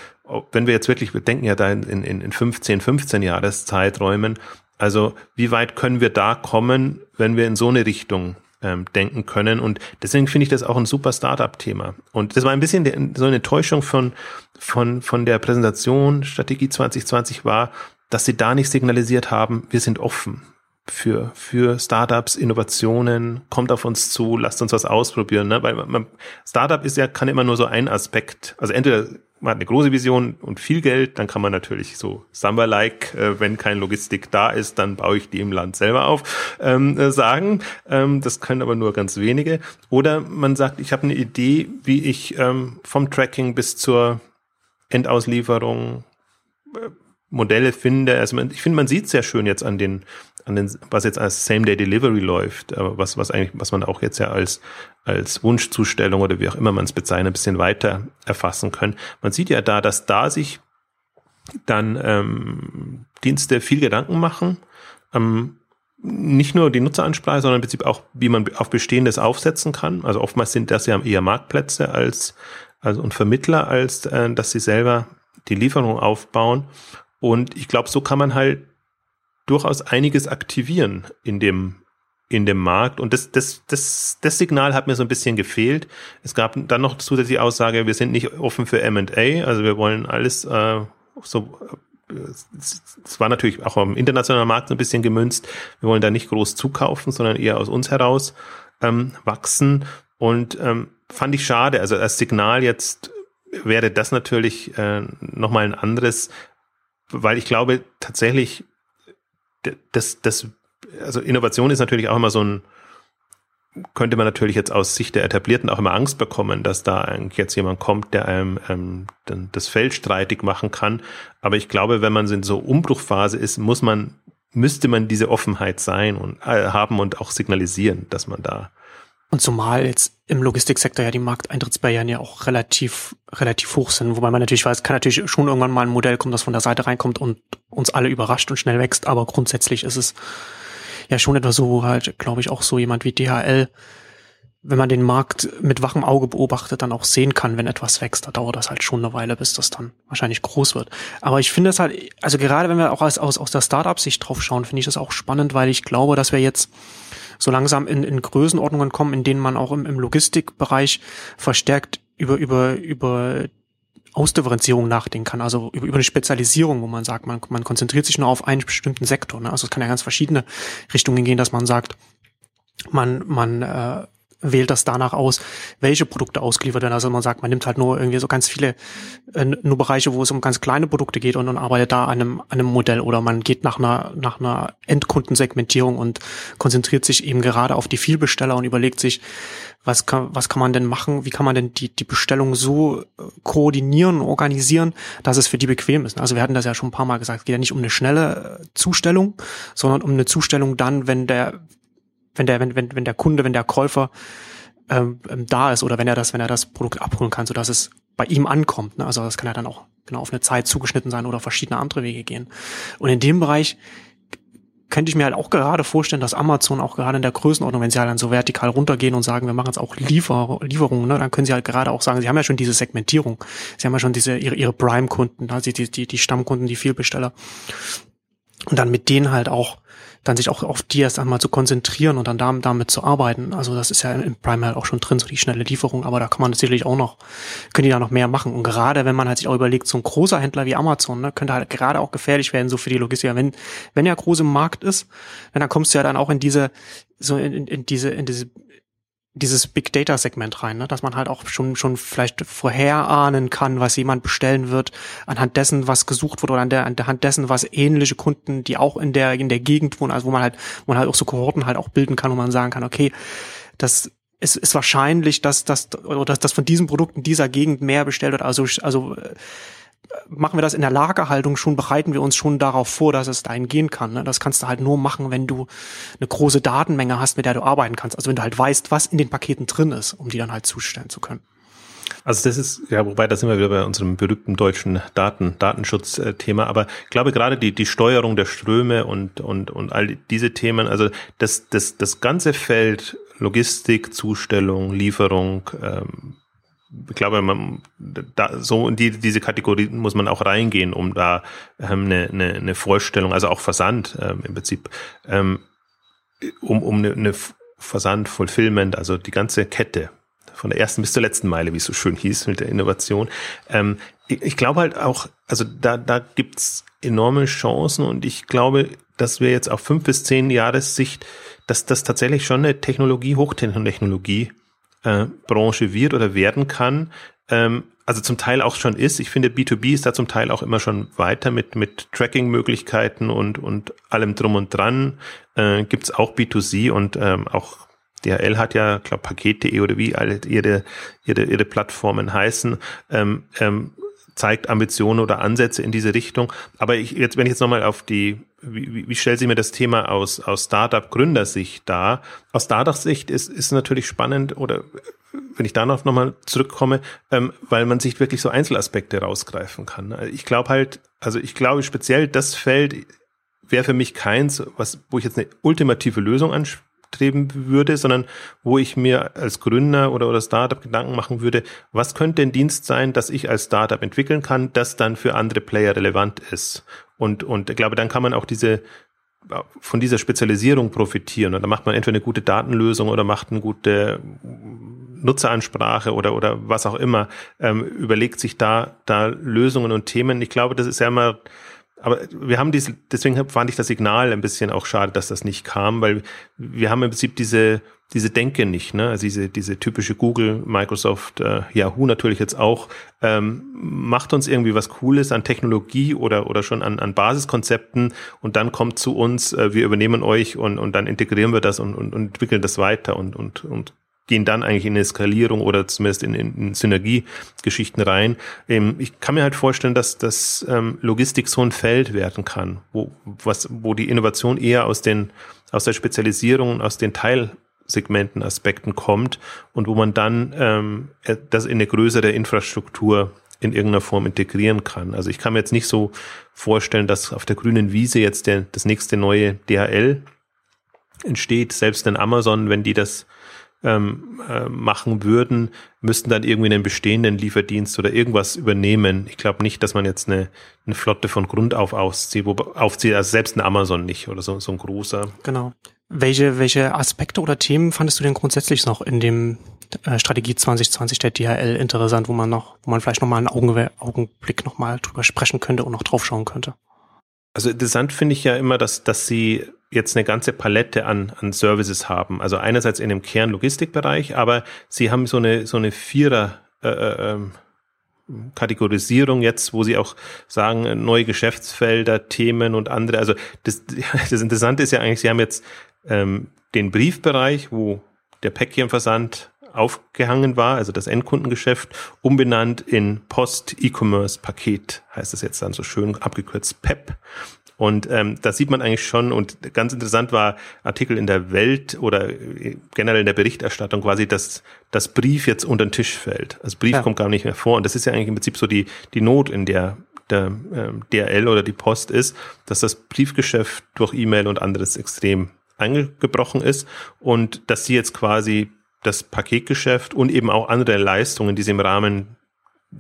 wenn wir jetzt wirklich, wir denken ja da in, in, in 15, 15 Jahreszeiträumen, also wie weit können wir da kommen, wenn wir in so eine Richtung ähm, denken können? Und deswegen finde ich das auch ein super Startup-Thema. Und das war ein bisschen so eine Enttäuschung von, von, von der Präsentation Strategie 2020 war, dass sie da nicht signalisiert haben, wir sind offen für, für Startups, Innovationen, kommt auf uns zu, lasst uns was ausprobieren, ne? weil man, Startup ist ja, kann immer nur so ein Aspekt, also entweder man hat eine große Vision und viel Geld, dann kann man natürlich so Samba-like, äh, wenn kein Logistik da ist, dann baue ich die im Land selber auf, ähm, äh, sagen. Ähm, das können aber nur ganz wenige. Oder man sagt, ich habe eine Idee, wie ich ähm, vom Tracking bis zur Endauslieferung äh, Modelle finde. Also man, ich finde, man sieht sehr schön jetzt an den an den, was jetzt als Same-Day-Delivery läuft, aber was, was eigentlich, was man auch jetzt ja als, als Wunschzustellung oder wie auch immer man es bezeichnet, ein bisschen weiter erfassen können. Man sieht ja da, dass da sich dann ähm, Dienste viel Gedanken machen, ähm, nicht nur die Nutzeransprache, sondern im Prinzip auch, wie man auf Bestehendes aufsetzen kann. Also oftmals sind das ja eher Marktplätze als, also und Vermittler, als äh, dass sie selber die Lieferung aufbauen. Und ich glaube, so kann man halt durchaus einiges aktivieren in dem in dem Markt und das, das, das, das Signal hat mir so ein bisschen gefehlt. Es gab dann noch zusätzliche Aussage, wir sind nicht offen für M&A, also wir wollen alles äh, so es war natürlich auch am internationalen Markt so ein bisschen gemünzt. Wir wollen da nicht groß zukaufen, sondern eher aus uns heraus ähm, wachsen. Und ähm, fand ich schade. Also als Signal jetzt wäre das natürlich äh, nochmal ein anderes, weil ich glaube tatsächlich, das, das, also Innovation ist natürlich auch immer so ein, könnte man natürlich jetzt aus Sicht der Etablierten auch immer Angst bekommen, dass da eigentlich jetzt jemand kommt, der einem ähm, das Feld streitig machen kann. Aber ich glaube, wenn man in so Umbruchphase ist, muss man, müsste man diese Offenheit sein und äh, haben und auch signalisieren, dass man da und zumal jetzt im Logistiksektor ja die Markteintrittsbarrieren ja auch relativ, relativ hoch sind, wobei man natürlich weiß, kann natürlich schon irgendwann mal ein Modell kommen, das von der Seite reinkommt und uns alle überrascht und schnell wächst, aber grundsätzlich ist es ja schon etwas so, wo halt, glaube ich, auch so jemand wie DHL, wenn man den Markt mit wachem Auge beobachtet, dann auch sehen kann, wenn etwas wächst. Da dauert das halt schon eine Weile, bis das dann wahrscheinlich groß wird. Aber ich finde es halt, also gerade wenn wir auch aus, aus, aus der Startup-Sicht drauf schauen, finde ich das auch spannend, weil ich glaube, dass wir jetzt so langsam in, in Größenordnungen kommen, in denen man auch im, im Logistikbereich verstärkt über, über, über Ausdifferenzierung nachdenken kann, also über, über eine Spezialisierung, wo man sagt, man, man konzentriert sich nur auf einen bestimmten Sektor. Ne? Also es kann ja ganz verschiedene Richtungen gehen, dass man sagt, man, man äh, wählt das danach aus, welche Produkte ausgeliefert werden. Also man sagt, man nimmt halt nur irgendwie so ganz viele, äh, nur Bereiche, wo es um ganz kleine Produkte geht und, und arbeitet da an einem, an einem Modell oder man geht nach einer, nach einer Endkundensegmentierung und konzentriert sich eben gerade auf die Vielbesteller und überlegt sich, was kann, was kann man denn machen, wie kann man denn die, die Bestellung so äh, koordinieren, organisieren, dass es für die bequem ist. Also wir hatten das ja schon ein paar Mal gesagt, es geht ja nicht um eine schnelle äh, Zustellung, sondern um eine Zustellung dann, wenn der, wenn der, wenn, wenn, wenn der Kunde, wenn der Käufer ähm, ähm, da ist oder wenn er das, wenn er das Produkt abholen kann, so dass es bei ihm ankommt. Ne? Also das kann ja dann auch genau auf eine Zeit zugeschnitten sein oder verschiedene andere Wege gehen. Und in dem Bereich könnte ich mir halt auch gerade vorstellen, dass Amazon auch gerade in der Größenordnung, wenn sie halt dann so vertikal runtergehen und sagen, wir machen jetzt auch Liefer Lieferungen, ne, dann können sie halt gerade auch sagen, sie haben ja schon diese Segmentierung, sie haben ja schon diese ihre, ihre Prime-Kunden, also die, die, die Stammkunden, die Vielbesteller. Und dann mit denen halt auch dann sich auch auf die erst einmal zu konzentrieren und dann damit, damit zu arbeiten. Also das ist ja im Prime auch schon drin, so die schnelle Lieferung, aber da kann man sicherlich auch noch, können die da noch mehr machen. Und gerade wenn man halt sich auch überlegt, so ein großer Händler wie Amazon, ne, könnte halt gerade auch gefährlich werden, so für die Logistiker. Wenn, wenn er groß im Markt ist, dann kommst du ja dann auch in diese, so in, in, in diese, in diese dieses Big Data Segment rein, ne? dass man halt auch schon schon vielleicht vorherahnen kann, was jemand bestellen wird, anhand dessen, was gesucht wurde oder an der anhand dessen, was ähnliche Kunden, die auch in der in der Gegend wohnen, also wo man halt wo man halt auch so Kohorten halt auch bilden kann, wo man sagen kann, okay, das ist, ist wahrscheinlich, dass das oder dass das von diesem Produkt in dieser Gegend mehr bestellt wird, also also machen wir das in der Lagerhaltung schon, bereiten wir uns schon darauf vor, dass es dahin gehen kann. Ne? Das kannst du halt nur machen, wenn du eine große Datenmenge hast, mit der du arbeiten kannst. Also wenn du halt weißt, was in den Paketen drin ist, um die dann halt zustellen zu können. Also das ist, ja, wobei da sind wir wieder bei unserem berühmten deutschen Daten, Datenschutzthema, aber ich glaube gerade die, die Steuerung der Ströme und, und, und all diese Themen, also das, das, das ganze Feld Logistik, Zustellung, Lieferung, ähm, ich glaube, man, da, so in die, diese Kategorie muss man auch reingehen, um da ähm, eine, eine, eine Vorstellung, also auch Versand ähm, im Prinzip, ähm, um, um eine, eine Versand, Fulfillment, also die ganze Kette von der ersten bis zur letzten Meile, wie es so schön hieß mit der Innovation. Ähm, ich, ich glaube halt auch, also da, da gibt's enorme Chancen und ich glaube, dass wir jetzt auf fünf bis zehn Jahressicht, dass das tatsächlich schon eine Technologie, Hochtechnologie äh, Branche wird oder werden kann. Ähm, also zum Teil auch schon ist. Ich finde, B2B ist da zum Teil auch immer schon weiter mit, mit Tracking-Möglichkeiten und, und allem drum und dran. Äh, Gibt auch B2C und ähm, auch DHL hat ja, glaube Paket.de oder wie alle ihre, ihre, ihre Plattformen heißen, ähm, ähm, zeigt Ambitionen oder Ansätze in diese Richtung. Aber ich, jetzt, wenn ich jetzt nochmal auf die, wie, wie stellt sich mir das Thema aus, aus Startup-Gründersicht dar? Aus Startup-Sicht ist, ist natürlich spannend oder wenn ich darauf nochmal zurückkomme, ähm, weil man sich wirklich so Einzelaspekte rausgreifen kann. Ich glaube halt, also ich glaube speziell das Feld wäre für mich keins, was, wo ich jetzt eine ultimative Lösung anspreche streben würde, sondern wo ich mir als Gründer oder, oder Startup Gedanken machen würde, was könnte ein Dienst sein, das ich als Startup entwickeln kann, das dann für andere Player relevant ist. Und, und ich glaube, dann kann man auch diese von dieser Spezialisierung profitieren. Und da macht man entweder eine gute Datenlösung oder macht eine gute Nutzeransprache oder, oder was auch immer, ähm, überlegt sich da, da Lösungen und Themen. Ich glaube, das ist ja immer aber wir haben diese, deswegen fand ich das Signal ein bisschen auch schade, dass das nicht kam, weil wir haben im Prinzip diese diese Denke nicht, ne? Also diese, diese typische Google, Microsoft, äh, Yahoo natürlich jetzt auch, ähm, macht uns irgendwie was Cooles an Technologie oder, oder schon an, an Basiskonzepten und dann kommt zu uns, äh, wir übernehmen euch und, und dann integrieren wir das und, und, und entwickeln das weiter und, und, und gehen dann eigentlich in eine Skalierung oder zumindest in, in, in Synergiegeschichten rein. Ähm, ich kann mir halt vorstellen, dass dass ähm, Logistik so ein Feld werden kann, wo, was, wo die Innovation eher aus den aus der Spezialisierung, aus den Teil Segmenten, Aspekten kommt und wo man dann ähm, äh, das in eine größere Infrastruktur in irgendeiner Form integrieren kann. Also ich kann mir jetzt nicht so vorstellen, dass auf der grünen Wiese jetzt der, das nächste neue DHL entsteht. Selbst in Amazon, wenn die das ähm, äh, machen würden, müssten dann irgendwie einen bestehenden Lieferdienst oder irgendwas übernehmen. Ich glaube nicht, dass man jetzt eine, eine Flotte von Grund auf auszieht, wo, aufzieht, also selbst ein Amazon nicht oder so, so ein großer. Genau. Welche, welche Aspekte oder Themen fandest du denn grundsätzlich noch in dem äh, Strategie 2020 der DHL interessant, wo man noch, wo man vielleicht nochmal einen Augen, Augenblick nochmal drüber sprechen könnte und noch draufschauen könnte? Also interessant finde ich ja immer, dass, dass sie jetzt eine ganze Palette an, an Services haben. Also einerseits in dem Kernlogistikbereich, aber sie haben so eine, so eine Vierer, äh, äh, ähm, Kategorisierung jetzt, wo sie auch sagen, neue Geschäftsfelder, Themen und andere. Also das, das Interessante ist ja eigentlich, sie haben jetzt ähm, den Briefbereich, wo der Päckchenversand aufgehangen war, also das Endkundengeschäft, umbenannt in Post E-Commerce Paket, heißt es jetzt dann so schön abgekürzt PEP. Und ähm, da sieht man eigentlich schon, und ganz interessant war Artikel in der Welt oder generell in der Berichterstattung quasi, dass das Brief jetzt unter den Tisch fällt. Also Brief ja. kommt gar nicht mehr vor. Und das ist ja eigentlich im Prinzip so die, die Not, in der der ähm, DRL oder die Post ist, dass das Briefgeschäft durch E-Mail und anderes extrem eingebrochen ist und dass sie jetzt quasi das Paketgeschäft und eben auch andere Leistungen, die sie im Rahmen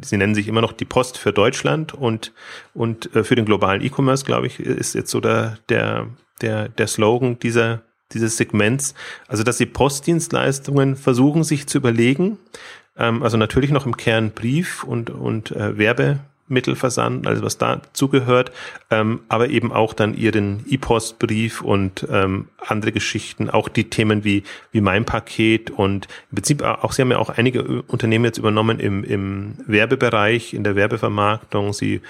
sie nennen sich immer noch die Post für Deutschland und, und äh, für den globalen E-Commerce, glaube ich, ist jetzt so der, der, der, der Slogan dieser, dieses Segments. Also, dass die Postdienstleistungen versuchen, sich zu überlegen, ähm, also natürlich noch im Kern Brief und, und äh, Werbe, Mittelversand, also was dazugehört, ähm, aber eben auch dann ihren E-Post-Brief und ähm, andere Geschichten, auch die Themen wie, wie mein Paket und im Prinzip auch, sie haben ja auch einige Unternehmen jetzt übernommen im, im Werbebereich, in der Werbevermarktung, sie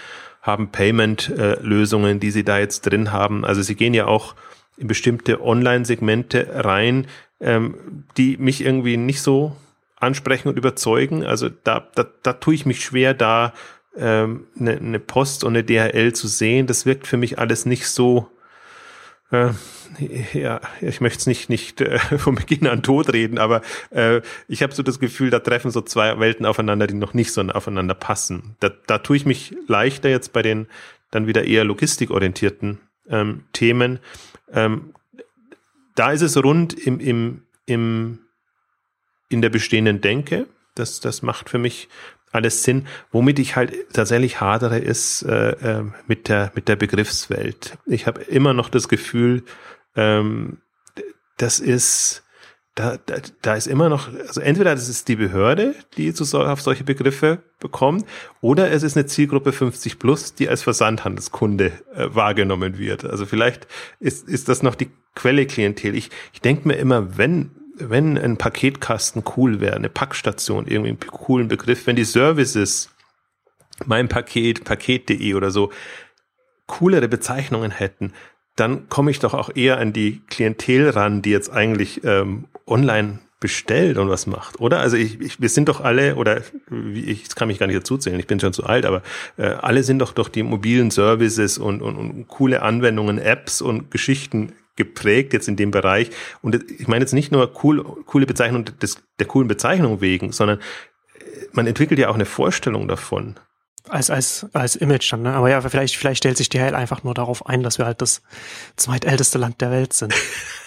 haben Payment-Lösungen, die sie da jetzt drin haben, also sie gehen ja auch in bestimmte Online-Segmente rein, ähm, die mich irgendwie nicht so ansprechen und überzeugen. Also da, da, da tue ich mich schwer, da ähm, eine, eine Post und eine DHL zu sehen, das wirkt für mich alles nicht so, äh, ja, ich möchte es nicht, nicht äh, von Beginn an tot reden, aber äh, ich habe so das Gefühl, da treffen so zwei Welten aufeinander, die noch nicht so aufeinander passen. Da, da tue ich mich leichter jetzt bei den dann wieder eher logistikorientierten ähm, Themen. Ähm, da ist es rund im, im, im, in der bestehenden Denke. Das, das macht für mich alles Sinn. Womit ich halt tatsächlich hadere, ist äh, äh, mit der mit der Begriffswelt. Ich habe immer noch das Gefühl, ähm, das ist da, da, da ist immer noch, also entweder das ist die Behörde, die zu, auf solche Begriffe bekommt, oder es ist eine Zielgruppe 50 plus, die als Versandhandelskunde äh, wahrgenommen wird. Also vielleicht ist, ist das noch die Quelle Klientel. Ich, ich denke mir immer, wenn wenn ein Paketkasten cool wäre, eine Packstation, irgendwie einen coolen Begriff, wenn die Services, mein Paket, paket.de oder so, coolere Bezeichnungen hätten, dann komme ich doch auch eher an die Klientel ran, die jetzt eigentlich ähm, online bestellt und was macht, oder? Also ich, ich, wir sind doch alle, oder ich kann mich gar nicht dazu zählen, ich bin schon zu alt, aber äh, alle sind doch durch die mobilen Services und, und, und coole Anwendungen, Apps und Geschichten geprägt jetzt in dem Bereich. Und ich meine jetzt nicht nur cool, coole Bezeichnung des, der coolen Bezeichnung wegen, sondern äh, man entwickelt ja auch eine Vorstellung davon. Als, als, als Image dann, ne? Aber ja, vielleicht, vielleicht stellt sich die DHL einfach nur darauf ein, dass wir halt das zweitälteste Land der Welt sind.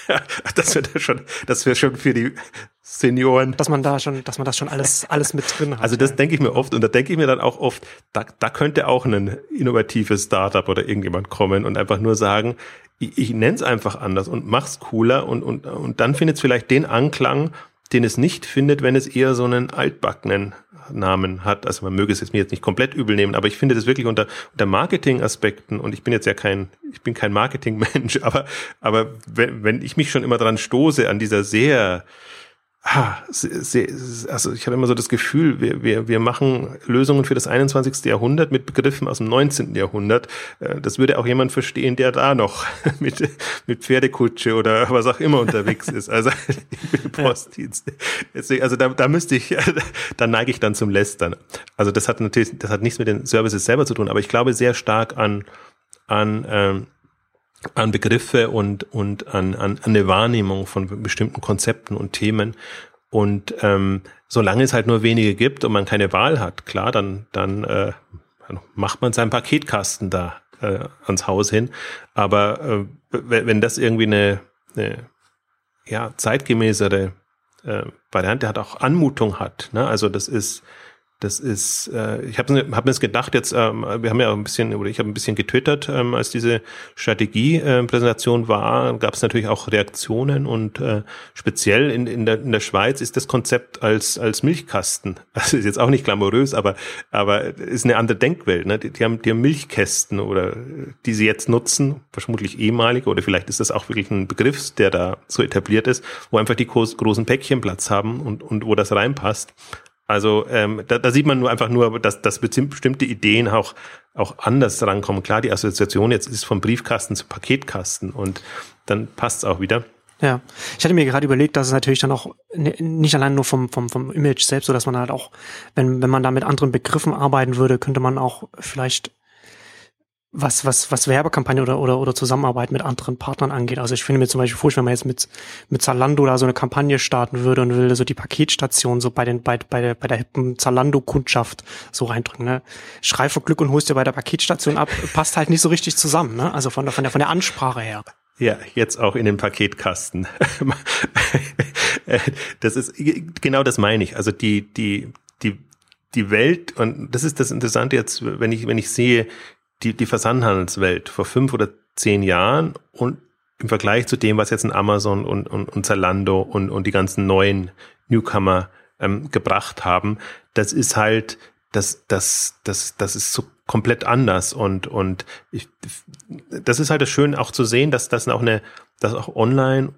das wäre schon, das wäre schon für die Senioren. Dass man da schon, dass man das schon alles, alles mit drin hat. Also das ja. denke ich mir oft und da denke ich mir dann auch oft, da, da könnte auch ein innovatives Startup oder irgendjemand kommen und einfach nur sagen, ich, ich nenne es einfach anders und mach's cooler und, und, und dann findet es vielleicht den Anklang, den es nicht findet, wenn es eher so einen altbackenen Nachnamen hat. Also man möge es jetzt mir jetzt nicht komplett übel nehmen, aber ich finde das wirklich unter, unter Marketing-Aspekten und ich bin jetzt ja kein, ich bin kein Marketing-Mensch, aber, aber wenn, wenn ich mich schon immer dran stoße an dieser sehr also ich habe immer so das Gefühl, wir, wir, wir machen Lösungen für das 21. Jahrhundert mit Begriffen aus dem 19. Jahrhundert. Äh, das würde auch jemand verstehen, der da noch mit, mit Pferdekutsche oder was auch immer unterwegs ist. Also Postdienst. Also da, da müsste ich, da neige ich dann zum Lästern. Also das hat natürlich, das hat nichts mit den Services selber zu tun, aber ich glaube sehr stark an, an ähm, an Begriffe und, und an, an, an eine Wahrnehmung von bestimmten Konzepten und Themen. Und ähm, solange es halt nur wenige gibt und man keine Wahl hat, klar, dann, dann äh, macht man seinen Paketkasten da äh, ans Haus hin. Aber äh, wenn das irgendwie eine, eine ja, zeitgemäßere äh, Variante hat, auch Anmutung hat, ne? also das ist das ist, äh, ich habe hab mir das gedacht, jetzt, ähm, wir haben ja ein bisschen, oder ich habe ein bisschen getwittert, ähm, als diese Strategie-Präsentation äh, war, gab es natürlich auch Reaktionen und äh, speziell in, in, der, in der Schweiz ist das Konzept als, als Milchkasten, also ist jetzt auch nicht glamourös, aber, aber ist eine andere Denkwelt. Ne? Die, die, haben, die haben Milchkästen oder die sie jetzt nutzen, vermutlich ehemalige, oder vielleicht ist das auch wirklich ein Begriff, der da so etabliert ist, wo einfach die großen Päckchen Platz haben und, und wo das reinpasst. Also ähm, da, da sieht man nur einfach nur, dass, dass bestimmte Ideen auch, auch anders rankommen. Klar, die Assoziation jetzt ist vom Briefkasten zu Paketkasten und dann passt es auch wieder. Ja, ich hatte mir gerade überlegt, dass es natürlich dann auch nicht allein nur vom, vom, vom Image selbst, so dass man halt auch, wenn, wenn man da mit anderen Begriffen arbeiten würde, könnte man auch vielleicht was, was, was Werbekampagne oder, oder, oder Zusammenarbeit mit anderen Partnern angeht. Also ich finde mir zum Beispiel furchtbar, wenn man jetzt mit, mit Zalando da so eine Kampagne starten würde und will so die Paketstation so bei den, bei, bei der, bei der hippen Zalando-Kundschaft so reindrücken, ne? Schrei vor Glück und holst dir bei der Paketstation ab, passt halt nicht so richtig zusammen, ne? Also von der, von der, von der Ansprache her. Ja, jetzt auch in den Paketkasten. das ist, genau das meine ich. Also die, die, die, die Welt, und das ist das Interessante jetzt, wenn ich, wenn ich sehe, die, die Versandhandelswelt vor fünf oder zehn Jahren und im Vergleich zu dem, was jetzt ein Amazon und, und, und Zalando und, und die ganzen neuen Newcomer ähm, gebracht haben, das ist halt, das, das, das, das ist so komplett anders und, und ich, das ist halt das Schöne auch zu sehen, dass das auch eine, dass auch online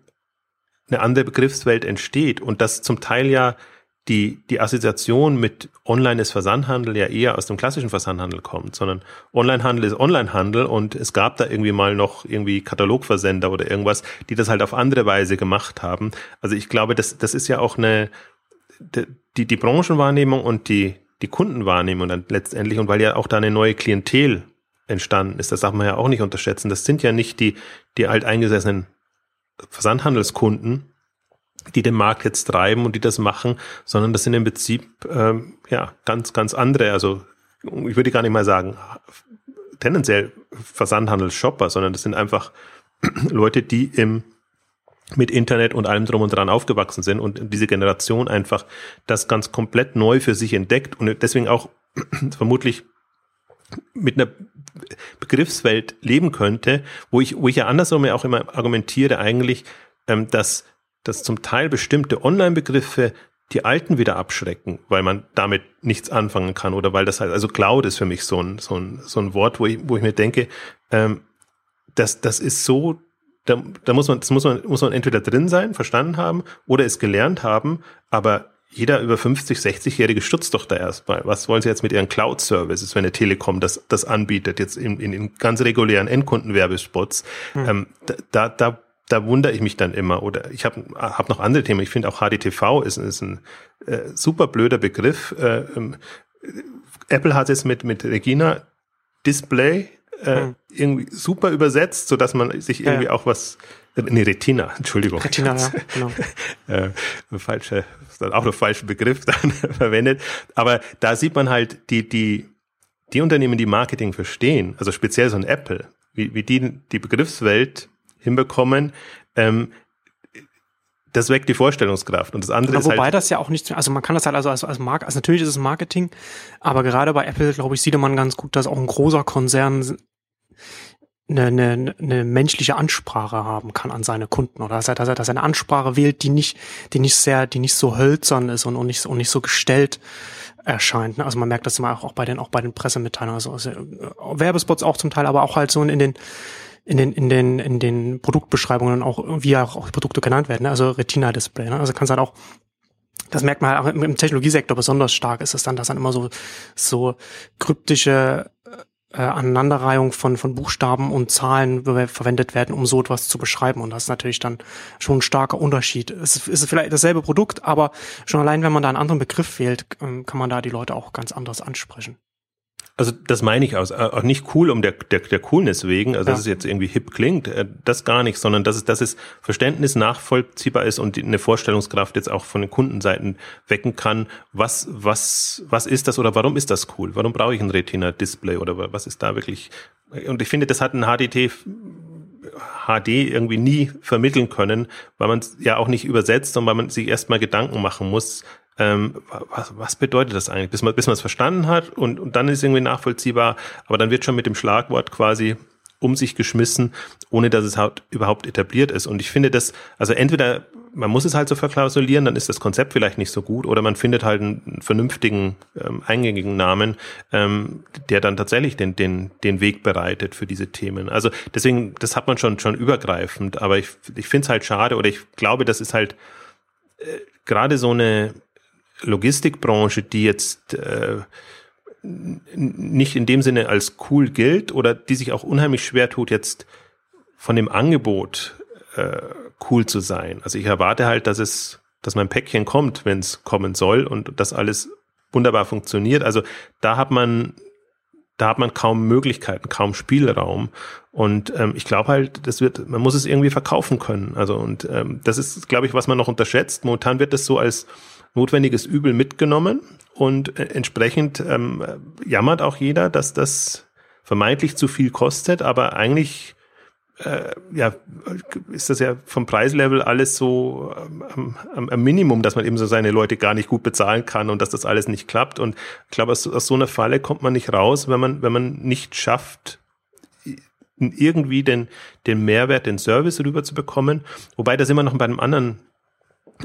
eine andere Begriffswelt entsteht und das zum Teil ja die, die Assoziation mit Online ist Versandhandel ja eher aus dem klassischen Versandhandel kommt, sondern Onlinehandel ist Onlinehandel und es gab da irgendwie mal noch irgendwie Katalogversender oder irgendwas, die das halt auf andere Weise gemacht haben. Also ich glaube, das, das ist ja auch eine, die, die Branchenwahrnehmung und die, die Kundenwahrnehmung dann letztendlich und weil ja auch da eine neue Klientel entstanden ist, das darf man ja auch nicht unterschätzen. Das sind ja nicht die, die alteingesessenen Versandhandelskunden, die den Markt jetzt treiben und die das machen, sondern das sind im Prinzip ähm, ja ganz, ganz andere. Also ich würde gar nicht mal sagen tendenziell Versandhandelsshopper, sondern das sind einfach Leute, die im mit Internet und allem drum und dran aufgewachsen sind und diese Generation einfach das ganz komplett neu für sich entdeckt und deswegen auch vermutlich mit einer Begriffswelt leben könnte, wo ich, wo ich ja andersrum ja auch immer argumentiere eigentlich, ähm, dass dass zum Teil bestimmte Online-Begriffe die alten wieder abschrecken, weil man damit nichts anfangen kann oder weil das halt, also Cloud ist für mich so ein, so ein, so ein Wort, wo ich, wo ich mir denke, ähm, das, das ist so, da, da muss man, das muss man, muss man entweder drin sein, verstanden haben oder es gelernt haben, aber jeder über 50, 60-Jährige stutzt doch da erstmal. Was wollen Sie jetzt mit Ihren Cloud-Services, wenn der Telekom das, das anbietet, jetzt in, in, in ganz regulären Endkundenwerbespots? Hm. Ähm, da, da da wundere ich mich dann immer. Oder ich habe hab noch andere Themen. Ich finde auch HDTV ist, ist ein äh, super blöder Begriff. Äh, ähm, Apple hat es mit, mit Regina Display äh, hm. irgendwie super übersetzt, so dass man sich irgendwie ja. auch was Nee, Retina, Entschuldigung. Retina, ja, genau. äh, falsche, dann auch noch falschen Begriff dann verwendet. Aber da sieht man halt die, die, die Unternehmen, die Marketing verstehen, also speziell so ein Apple, wie, wie die die Begriffswelt hinbekommen. Ähm, das weckt die Vorstellungskraft. Und das andere genau, ist wobei halt das ja auch nicht, also man kann das halt also als, als Marke, also natürlich ist es Marketing, aber gerade bei Apple, glaube ich, sieht man ganz gut, dass auch ein großer Konzern eine, eine, eine menschliche Ansprache haben kann an seine Kunden oder dass er, dass er, dass er eine Ansprache wählt, die nicht, die nicht sehr, die nicht so hölzern ist und, und nicht, und nicht so gestellt erscheint. Ne? Also man merkt das immer auch, auch bei den, auch bei den Pressemitteilungen, also, also äh, Werbespots auch zum Teil, aber auch halt so in den, in den, in den, in den Produktbeschreibungen auch, wie auch, auch Produkte genannt werden, ne? also Retina-Display. Ne? Also kannst halt auch das merkt man halt auch im Technologiesektor besonders stark ist es dann, dass dann immer so, so kryptische äh, Aneinanderreihung von, von Buchstaben und Zahlen verwendet werden, um so etwas zu beschreiben. Und das ist natürlich dann schon ein starker Unterschied. Es ist vielleicht dasselbe Produkt, aber schon allein, wenn man da einen anderen Begriff wählt, ähm, kann man da die Leute auch ganz anders ansprechen. Also das meine ich aus, auch nicht cool um der, der, der Coolness wegen, also ja. dass es jetzt irgendwie hip klingt, äh, das gar nicht, sondern dass es, dass es Verständnis nachvollziehbar ist und eine Vorstellungskraft jetzt auch von den Kundenseiten wecken kann, was, was, was ist das oder warum ist das cool? Warum brauche ich ein Retina-Display oder was ist da wirklich? Und ich finde, das hat ein HDT HD irgendwie nie vermitteln können, weil man es ja auch nicht übersetzt und weil man sich erstmal Gedanken machen muss, ähm, was, was bedeutet das eigentlich, bis man bis man es verstanden hat und, und dann ist irgendwie nachvollziehbar, aber dann wird schon mit dem Schlagwort quasi um sich geschmissen, ohne dass es halt überhaupt etabliert ist. Und ich finde das, also entweder man muss es halt so verklausulieren, dann ist das Konzept vielleicht nicht so gut, oder man findet halt einen vernünftigen, ähm, eingängigen Namen, ähm, der dann tatsächlich den, den, den Weg bereitet für diese Themen. Also deswegen, das hat man schon, schon übergreifend, aber ich, ich finde es halt schade, oder ich glaube, das ist halt äh, gerade so eine Logistikbranche, die jetzt äh, nicht in dem Sinne als cool gilt oder die sich auch unheimlich schwer tut, jetzt von dem Angebot äh, cool zu sein. Also ich erwarte halt, dass es, dass mein Päckchen kommt, wenn es kommen soll und das alles wunderbar funktioniert. Also da hat man da hat man kaum Möglichkeiten, kaum Spielraum. Und ähm, ich glaube halt, das wird, man muss es irgendwie verkaufen können. Also und ähm, das ist, glaube ich, was man noch unterschätzt. Momentan wird das so als notwendiges Übel mitgenommen und äh, entsprechend ähm, jammert auch jeder, dass das vermeintlich zu viel kostet, aber eigentlich äh, ja, ist das ja vom Preislevel alles so ähm, am, am, Minimum, dass man eben so seine Leute gar nicht gut bezahlen kann und dass das alles nicht klappt. Und ich glaube, aus, aus so einer Falle kommt man nicht raus, wenn man, wenn man nicht schafft, irgendwie den, den Mehrwert, den Service rüberzubekommen. Wobei das immer noch bei einem anderen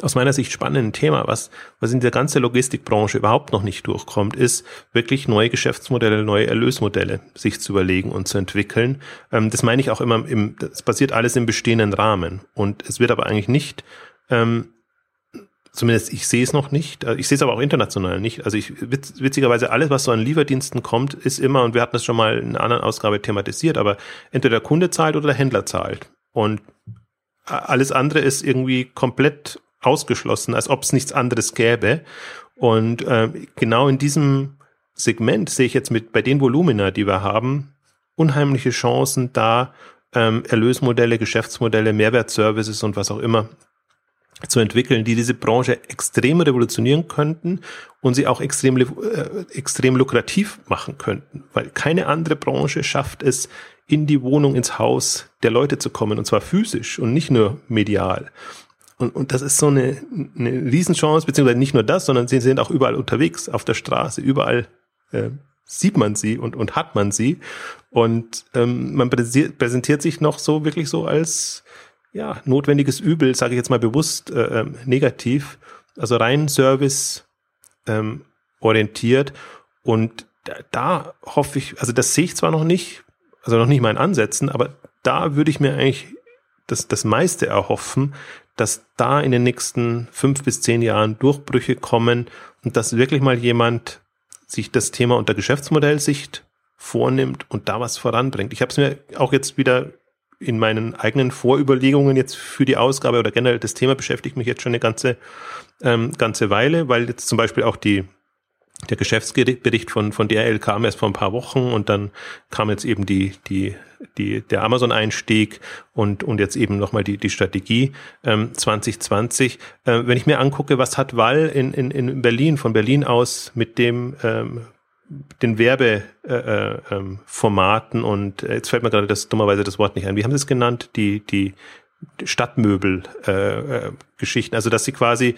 aus meiner Sicht spannenden Thema, was, was in der ganzen Logistikbranche überhaupt noch nicht durchkommt, ist wirklich neue Geschäftsmodelle, neue Erlösmodelle sich zu überlegen und zu entwickeln. Ähm, das meine ich auch immer im, das passiert alles im bestehenden Rahmen. Und es wird aber eigentlich nicht, ähm, zumindest ich sehe es noch nicht, äh, ich sehe es aber auch international nicht. Also ich, witz, witzigerweise alles, was so an Lieferdiensten kommt, ist immer, und wir hatten das schon mal in einer anderen Ausgabe thematisiert, aber entweder der Kunde zahlt oder der Händler zahlt. Und alles andere ist irgendwie komplett ausgeschlossen, als ob es nichts anderes gäbe. Und äh, genau in diesem Segment sehe ich jetzt mit bei den Volumina, die wir haben, unheimliche Chancen da, ähm, Erlösmodelle, Geschäftsmodelle, Mehrwertservices und was auch immer zu entwickeln, die diese Branche extrem revolutionieren könnten und sie auch extrem, äh, extrem lukrativ machen könnten, weil keine andere Branche schafft es, in die Wohnung, ins Haus der Leute zu kommen, und zwar physisch und nicht nur medial. Und, und das ist so eine, eine Riesenchance, beziehungsweise nicht nur das, sondern sie sind auch überall unterwegs, auf der Straße, überall äh, sieht man sie und, und hat man sie. Und ähm, man präsentiert, präsentiert sich noch so wirklich so als ja, notwendiges Übel, sage ich jetzt mal bewusst äh, ähm, negativ, also rein Service ähm, orientiert. Und da, da hoffe ich, also das sehe ich zwar noch nicht, also noch nicht mal in Ansätzen, aber da würde ich mir eigentlich das, das meiste erhoffen, dass da in den nächsten fünf bis zehn Jahren Durchbrüche kommen und dass wirklich mal jemand sich das Thema unter Geschäftsmodellsicht vornimmt und da was voranbringt. Ich habe es mir auch jetzt wieder in meinen eigenen Vorüberlegungen jetzt für die Ausgabe oder generell das Thema beschäftigt mich jetzt schon eine ganze ähm, ganze Weile, weil jetzt zum Beispiel auch die der Geschäftsbericht von, von DRL kam erst vor ein paar Wochen und dann kam jetzt eben die, die, die, der Amazon-Einstieg und, und jetzt eben nochmal die, die Strategie ähm, 2020. Äh, wenn ich mir angucke, was hat Wall in, in, in Berlin, von Berlin aus mit dem ähm, den Werbeformaten äh, äh, und äh, jetzt fällt mir gerade das dummerweise das Wort nicht ein. Wie haben Sie es genannt? Die, die Stadtmöbel-Geschichten. Äh, äh, also dass sie quasi,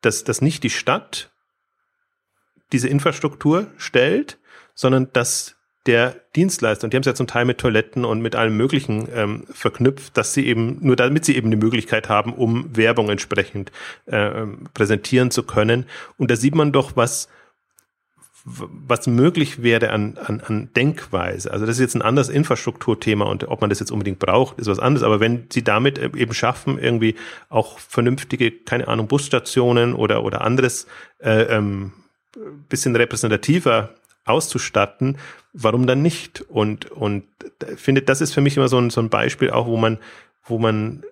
dass, dass nicht die Stadt diese Infrastruktur stellt, sondern dass der Dienstleister, und die haben es ja zum Teil mit Toiletten und mit allem Möglichen ähm, verknüpft, dass sie eben, nur damit sie eben die Möglichkeit haben, um Werbung entsprechend äh, präsentieren zu können. Und da sieht man doch, was was möglich wäre an, an, an Denkweise. Also das ist jetzt ein anderes Infrastrukturthema und ob man das jetzt unbedingt braucht, ist was anderes. Aber wenn sie damit eben schaffen, irgendwie auch vernünftige, keine Ahnung, Busstationen oder, oder anderes äh, ähm, bisschen repräsentativer auszustatten, warum dann nicht? Und, und finde, das ist für mich immer so ein, so ein Beispiel auch, wo man, wo man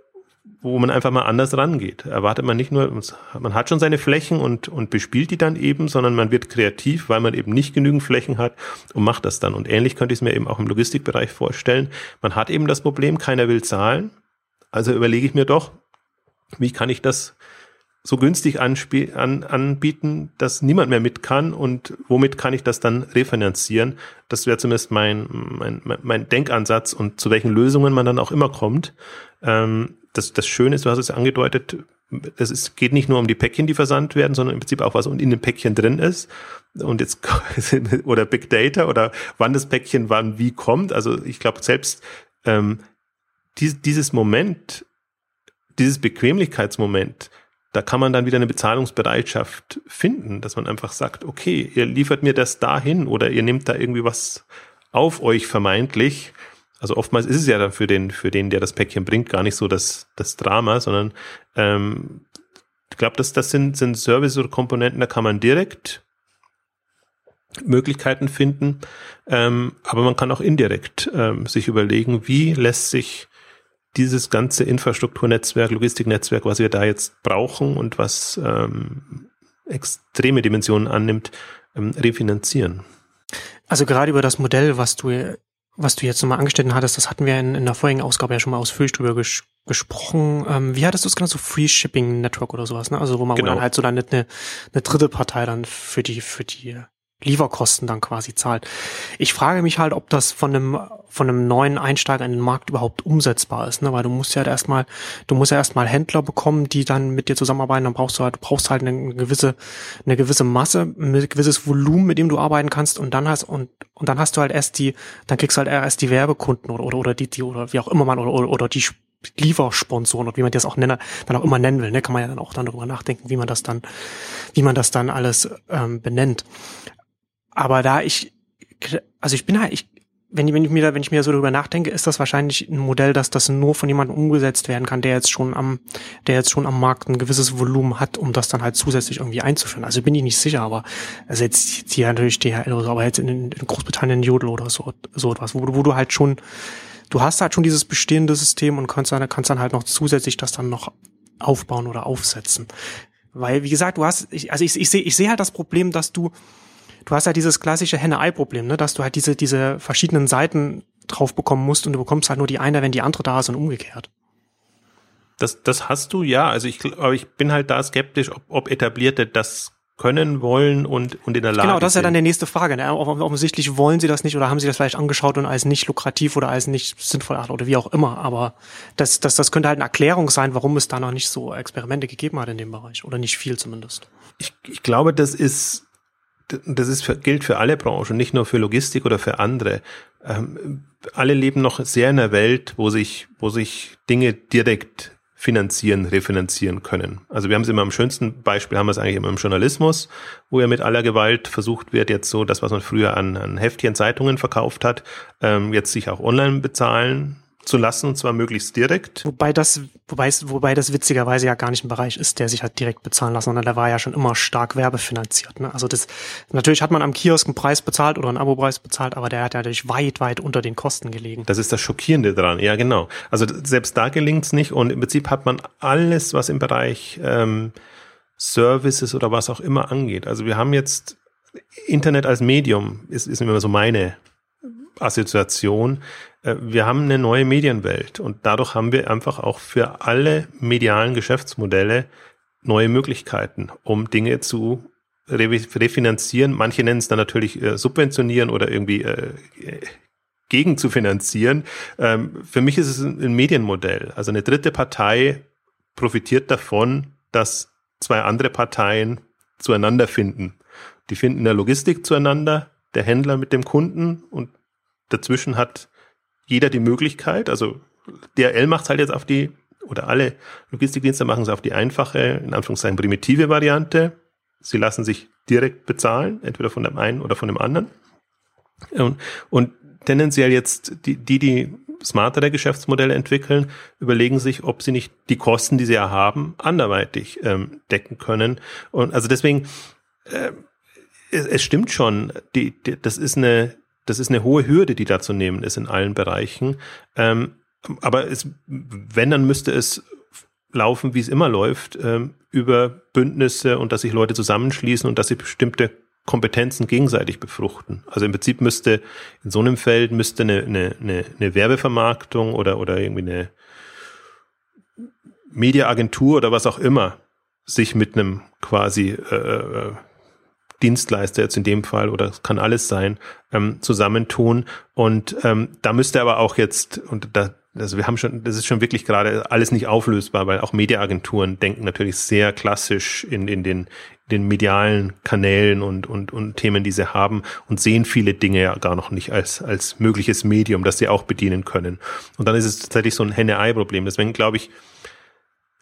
wo man einfach mal anders rangeht. Erwartet man nicht nur, man hat schon seine Flächen und, und bespielt die dann eben, sondern man wird kreativ, weil man eben nicht genügend Flächen hat und macht das dann. Und ähnlich könnte ich es mir eben auch im Logistikbereich vorstellen. Man hat eben das Problem, keiner will zahlen. Also überlege ich mir doch, wie kann ich das so günstig an, anbieten, dass niemand mehr mit kann und womit kann ich das dann refinanzieren? Das wäre zumindest mein, mein, mein Denkansatz und zu welchen Lösungen man dann auch immer kommt. Ähm, das, das Schöne ist, du hast es angedeutet, es ist, geht nicht nur um die Päckchen, die versandt werden, sondern im Prinzip auch, was in dem Päckchen drin ist. Und jetzt, oder Big Data oder wann das Päckchen wann wie kommt. Also ich glaube, selbst ähm, dies, dieses Moment, dieses Bequemlichkeitsmoment, da kann man dann wieder eine Bezahlungsbereitschaft finden, dass man einfach sagt, okay, ihr liefert mir das dahin oder ihr nehmt da irgendwie was auf euch vermeintlich. Also oftmals ist es ja dann für den, für den, der das Päckchen bringt, gar nicht so das, das Drama, sondern ähm, ich glaube, das, das sind, sind Service oder Komponenten, da kann man direkt Möglichkeiten finden, ähm, aber man kann auch indirekt ähm, sich überlegen, wie lässt sich dieses ganze Infrastrukturnetzwerk, Logistiknetzwerk, was wir da jetzt brauchen und was ähm, extreme Dimensionen annimmt, ähm, refinanzieren. Also gerade über das Modell, was du was du jetzt nochmal angestellt hattest, das hatten wir in, in der vorigen Ausgabe ja schon mal ausführlich drüber ges gesprochen. Ähm, wie hattest du es genannt? So Free Shipping Network oder sowas, ne? Also wo man genau. wo dann halt so dann eine, eine dritte Partei dann für die, für die Lieferkosten dann quasi zahlt. Ich frage mich halt, ob das von einem von einem neuen Einsteiger in den Markt überhaupt umsetzbar ist, ne? Weil du musst ja erstmal, du musst ja erstmal Händler bekommen, die dann mit dir zusammenarbeiten. Dann brauchst du halt, du brauchst halt eine gewisse eine gewisse Masse, ein gewisses Volumen, mit dem du arbeiten kannst. Und dann hast und und dann hast du halt erst die, dann kriegst du halt erst die Werbekunden oder oder, oder die die oder wie auch immer man oder oder, oder die Liefersponsoren oder wie man das auch nenne, dann auch immer nennen will, ne, kann man ja dann auch dann darüber nachdenken, wie man das dann, wie man das dann alles ähm, benennt. Aber da ich, also ich bin halt, ich, wenn, ich, wenn ich mir da, wenn ich mir so darüber nachdenke, ist das wahrscheinlich ein Modell, dass das nur von jemandem umgesetzt werden kann, der jetzt schon am, der jetzt schon am Markt ein gewisses Volumen hat, um das dann halt zusätzlich irgendwie einzuführen. Also bin ich nicht sicher, aber also jetzt hier natürlich DHL oder so, aber jetzt in, in Großbritannien Jodel oder so, so etwas, wo, wo du halt schon, du hast halt schon dieses bestehende System und kannst dann, kannst dann halt noch zusätzlich das dann noch aufbauen oder aufsetzen. Weil, wie gesagt, du hast, ich, also ich, ich sehe ich sehe halt das Problem, dass du, du hast ja dieses klassische Henne-Ei-Problem, ne? dass du halt diese, diese verschiedenen Seiten drauf bekommen musst und du bekommst halt nur die eine, wenn die andere da ist und umgekehrt. Das, das hast du ja. Also ich, aber ich bin halt da skeptisch, ob, ob etablierte das können, wollen und, und in der Lage Genau, das ist ja dann die nächste Frage. Ne? Offensichtlich wollen sie das nicht oder haben sie das vielleicht angeschaut und als nicht lukrativ oder als nicht sinnvoll oder wie auch immer. Aber das, das, das könnte halt eine Erklärung sein, warum es da noch nicht so Experimente gegeben hat in dem Bereich. Oder nicht viel zumindest. Ich, ich glaube, das ist das ist für, gilt für alle Branchen, nicht nur für Logistik oder für andere. Ähm, alle leben noch sehr in einer Welt, wo sich, wo sich Dinge direkt finanzieren, refinanzieren können. Also wir haben es immer am schönsten Beispiel, haben wir es eigentlich immer im Journalismus, wo ja mit aller Gewalt versucht wird, jetzt so das, was man früher an, an Heftchen, Zeitungen verkauft hat, ähm, jetzt sich auch online bezahlen zu lassen und zwar möglichst direkt. Wobei das, wobei wobei das witzigerweise ja gar nicht ein Bereich ist, der sich halt direkt bezahlen lassen, sondern der war ja schon immer stark werbefinanziert. Ne? Also das, natürlich hat man am Kiosk einen Preis bezahlt oder einen Abopreis bezahlt, aber der hat ja natürlich weit, weit unter den Kosten gelegen. Das ist das Schockierende dran, ja genau. Also selbst da gelingt es nicht und im Prinzip hat man alles, was im Bereich ähm, Services oder was auch immer angeht. Also wir haben jetzt Internet als Medium, ist, ist immer so meine Assoziation. Äh, wir haben eine neue Medienwelt und dadurch haben wir einfach auch für alle medialen Geschäftsmodelle neue Möglichkeiten, um Dinge zu refinanzieren. Manche nennen es dann natürlich äh, subventionieren oder irgendwie äh, gegen zu finanzieren. Ähm, für mich ist es ein Medienmodell. Also eine dritte Partei profitiert davon, dass zwei andere Parteien zueinander finden. Die finden in der Logistik zueinander, der Händler mit dem Kunden und dazwischen hat jeder die Möglichkeit, also DRL macht es halt jetzt auf die, oder alle Logistikdienste machen es auf die einfache, in Anführungszeichen primitive Variante. Sie lassen sich direkt bezahlen, entweder von dem einen oder von dem anderen. Und, und tendenziell jetzt die, die, die smartere Geschäftsmodelle entwickeln, überlegen sich, ob sie nicht die Kosten, die sie ja haben, anderweitig ähm, decken können. Und also deswegen, äh, es, es stimmt schon, die, die, das ist eine, das ist eine hohe Hürde, die da zu nehmen ist in allen Bereichen. Ähm, aber es, wenn, dann müsste es laufen, wie es immer läuft, ähm, über Bündnisse und dass sich Leute zusammenschließen und dass sie bestimmte Kompetenzen gegenseitig befruchten. Also im Prinzip müsste in so einem Feld müsste eine, eine, eine, eine Werbevermarktung oder, oder irgendwie eine Mediaagentur oder was auch immer sich mit einem quasi äh, äh, Dienstleister jetzt in dem Fall oder es kann alles sein, ähm, zusammentun. Und ähm, da müsste aber auch jetzt, und da, also wir haben schon, das ist schon wirklich gerade alles nicht auflösbar, weil auch Mediaagenturen denken natürlich sehr klassisch in, in den, den medialen Kanälen und, und, und Themen, die sie haben und sehen viele Dinge ja gar noch nicht als, als mögliches Medium, das sie auch bedienen können. Und dann ist es tatsächlich so ein Henne-Ei-Problem. Deswegen glaube ich,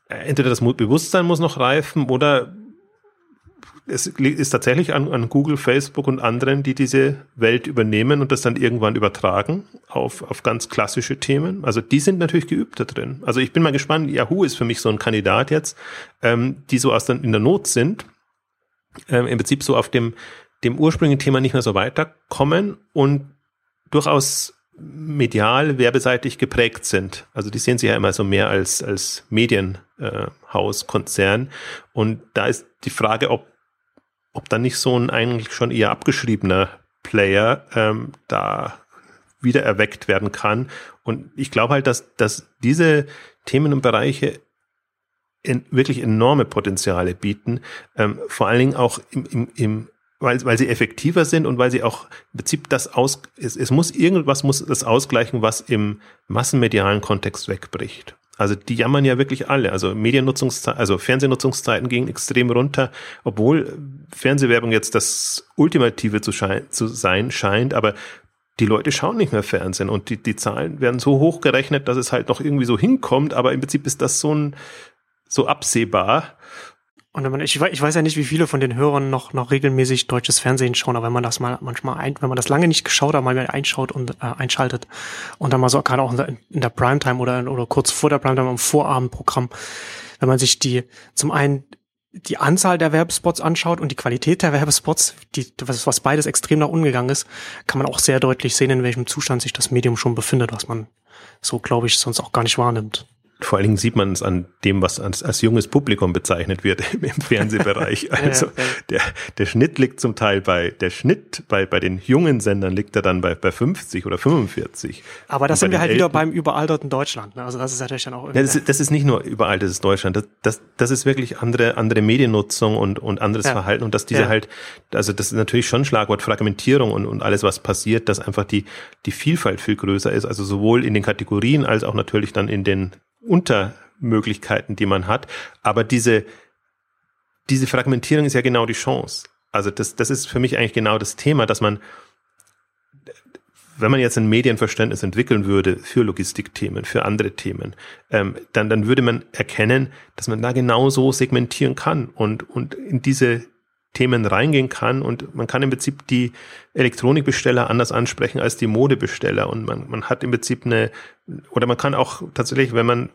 entweder das Bewusstsein muss noch reifen oder es ist tatsächlich an, an Google, Facebook und anderen, die diese Welt übernehmen und das dann irgendwann übertragen auf, auf ganz klassische Themen. Also die sind natürlich geübt da drin. Also ich bin mal gespannt, Yahoo ist für mich so ein Kandidat jetzt, ähm, die so aus der, in der Not sind, ähm, im Prinzip so auf dem, dem ursprünglichen Thema nicht mehr so weiterkommen und durchaus medial, werbeseitig geprägt sind. Also die sehen sich ja immer so mehr als, als Medienhauskonzern. Äh, und da ist die Frage, ob ob dann nicht so ein eigentlich schon eher abgeschriebener Player ähm, da wieder erweckt werden kann. Und ich glaube halt, dass, dass diese Themen und Bereiche in, wirklich enorme Potenziale bieten, ähm, vor allen Dingen auch im, im, im weil, weil sie effektiver sind und weil sie auch im Prinzip das aus, es, es muss irgendwas muss das ausgleichen, was im massenmedialen Kontext wegbricht. Also die jammern ja wirklich alle. Also Mediennutzungszeiten, also Fernsehnutzungszeiten gingen extrem runter, obwohl Fernsehwerbung jetzt das Ultimative zu, schein, zu sein scheint, aber die Leute schauen nicht mehr Fernsehen und die, die Zahlen werden so hoch gerechnet, dass es halt noch irgendwie so hinkommt, aber im Prinzip ist das so ein so absehbar und ich, ich weiß ja nicht, wie viele von den Hörern noch, noch regelmäßig deutsches Fernsehen schauen, aber wenn man das mal manchmal ein, wenn man das lange nicht geschaut hat, mal einschaut und äh, einschaltet und dann mal so gerade auch in der, in der Primetime oder, oder kurz vor der Primetime im Vorabendprogramm, wenn man sich die zum einen die Anzahl der Werbespots anschaut und die Qualität der Werbespots, die, was, was beides extrem nach unten gegangen ist, kann man auch sehr deutlich sehen, in welchem Zustand sich das Medium schon befindet, was man so, glaube ich, sonst auch gar nicht wahrnimmt vor allen Dingen sieht man es an dem, was als, als junges Publikum bezeichnet wird im, Fernsehbereich. Also ja, der, der Schnitt liegt zum Teil bei, der Schnitt bei, bei den jungen Sendern liegt er dann bei, bei 50 oder 45. Aber das sind wir halt Elten. wieder beim überalterten Deutschland. Ne? Also das ist natürlich dann auch. Ja, das, ist, das ist nicht nur überaltertes Deutschland. Das, das, das ist wirklich andere, andere Mediennutzung und, und anderes ja. Verhalten und dass diese ja. halt, also das ist natürlich schon Schlagwort Fragmentierung und, und alles, was passiert, dass einfach die, die Vielfalt viel größer ist. Also sowohl in den Kategorien als auch natürlich dann in den Untermöglichkeiten, die man hat. Aber diese, diese Fragmentierung ist ja genau die Chance. Also das, das ist für mich eigentlich genau das Thema, dass man, wenn man jetzt ein Medienverständnis entwickeln würde für Logistikthemen, für andere Themen, ähm, dann, dann würde man erkennen, dass man da genauso segmentieren kann und, und in diese Themen reingehen kann und man kann im Prinzip die Elektronikbesteller anders ansprechen als die Modebesteller und man, man hat im Prinzip eine, oder man kann auch tatsächlich, wenn man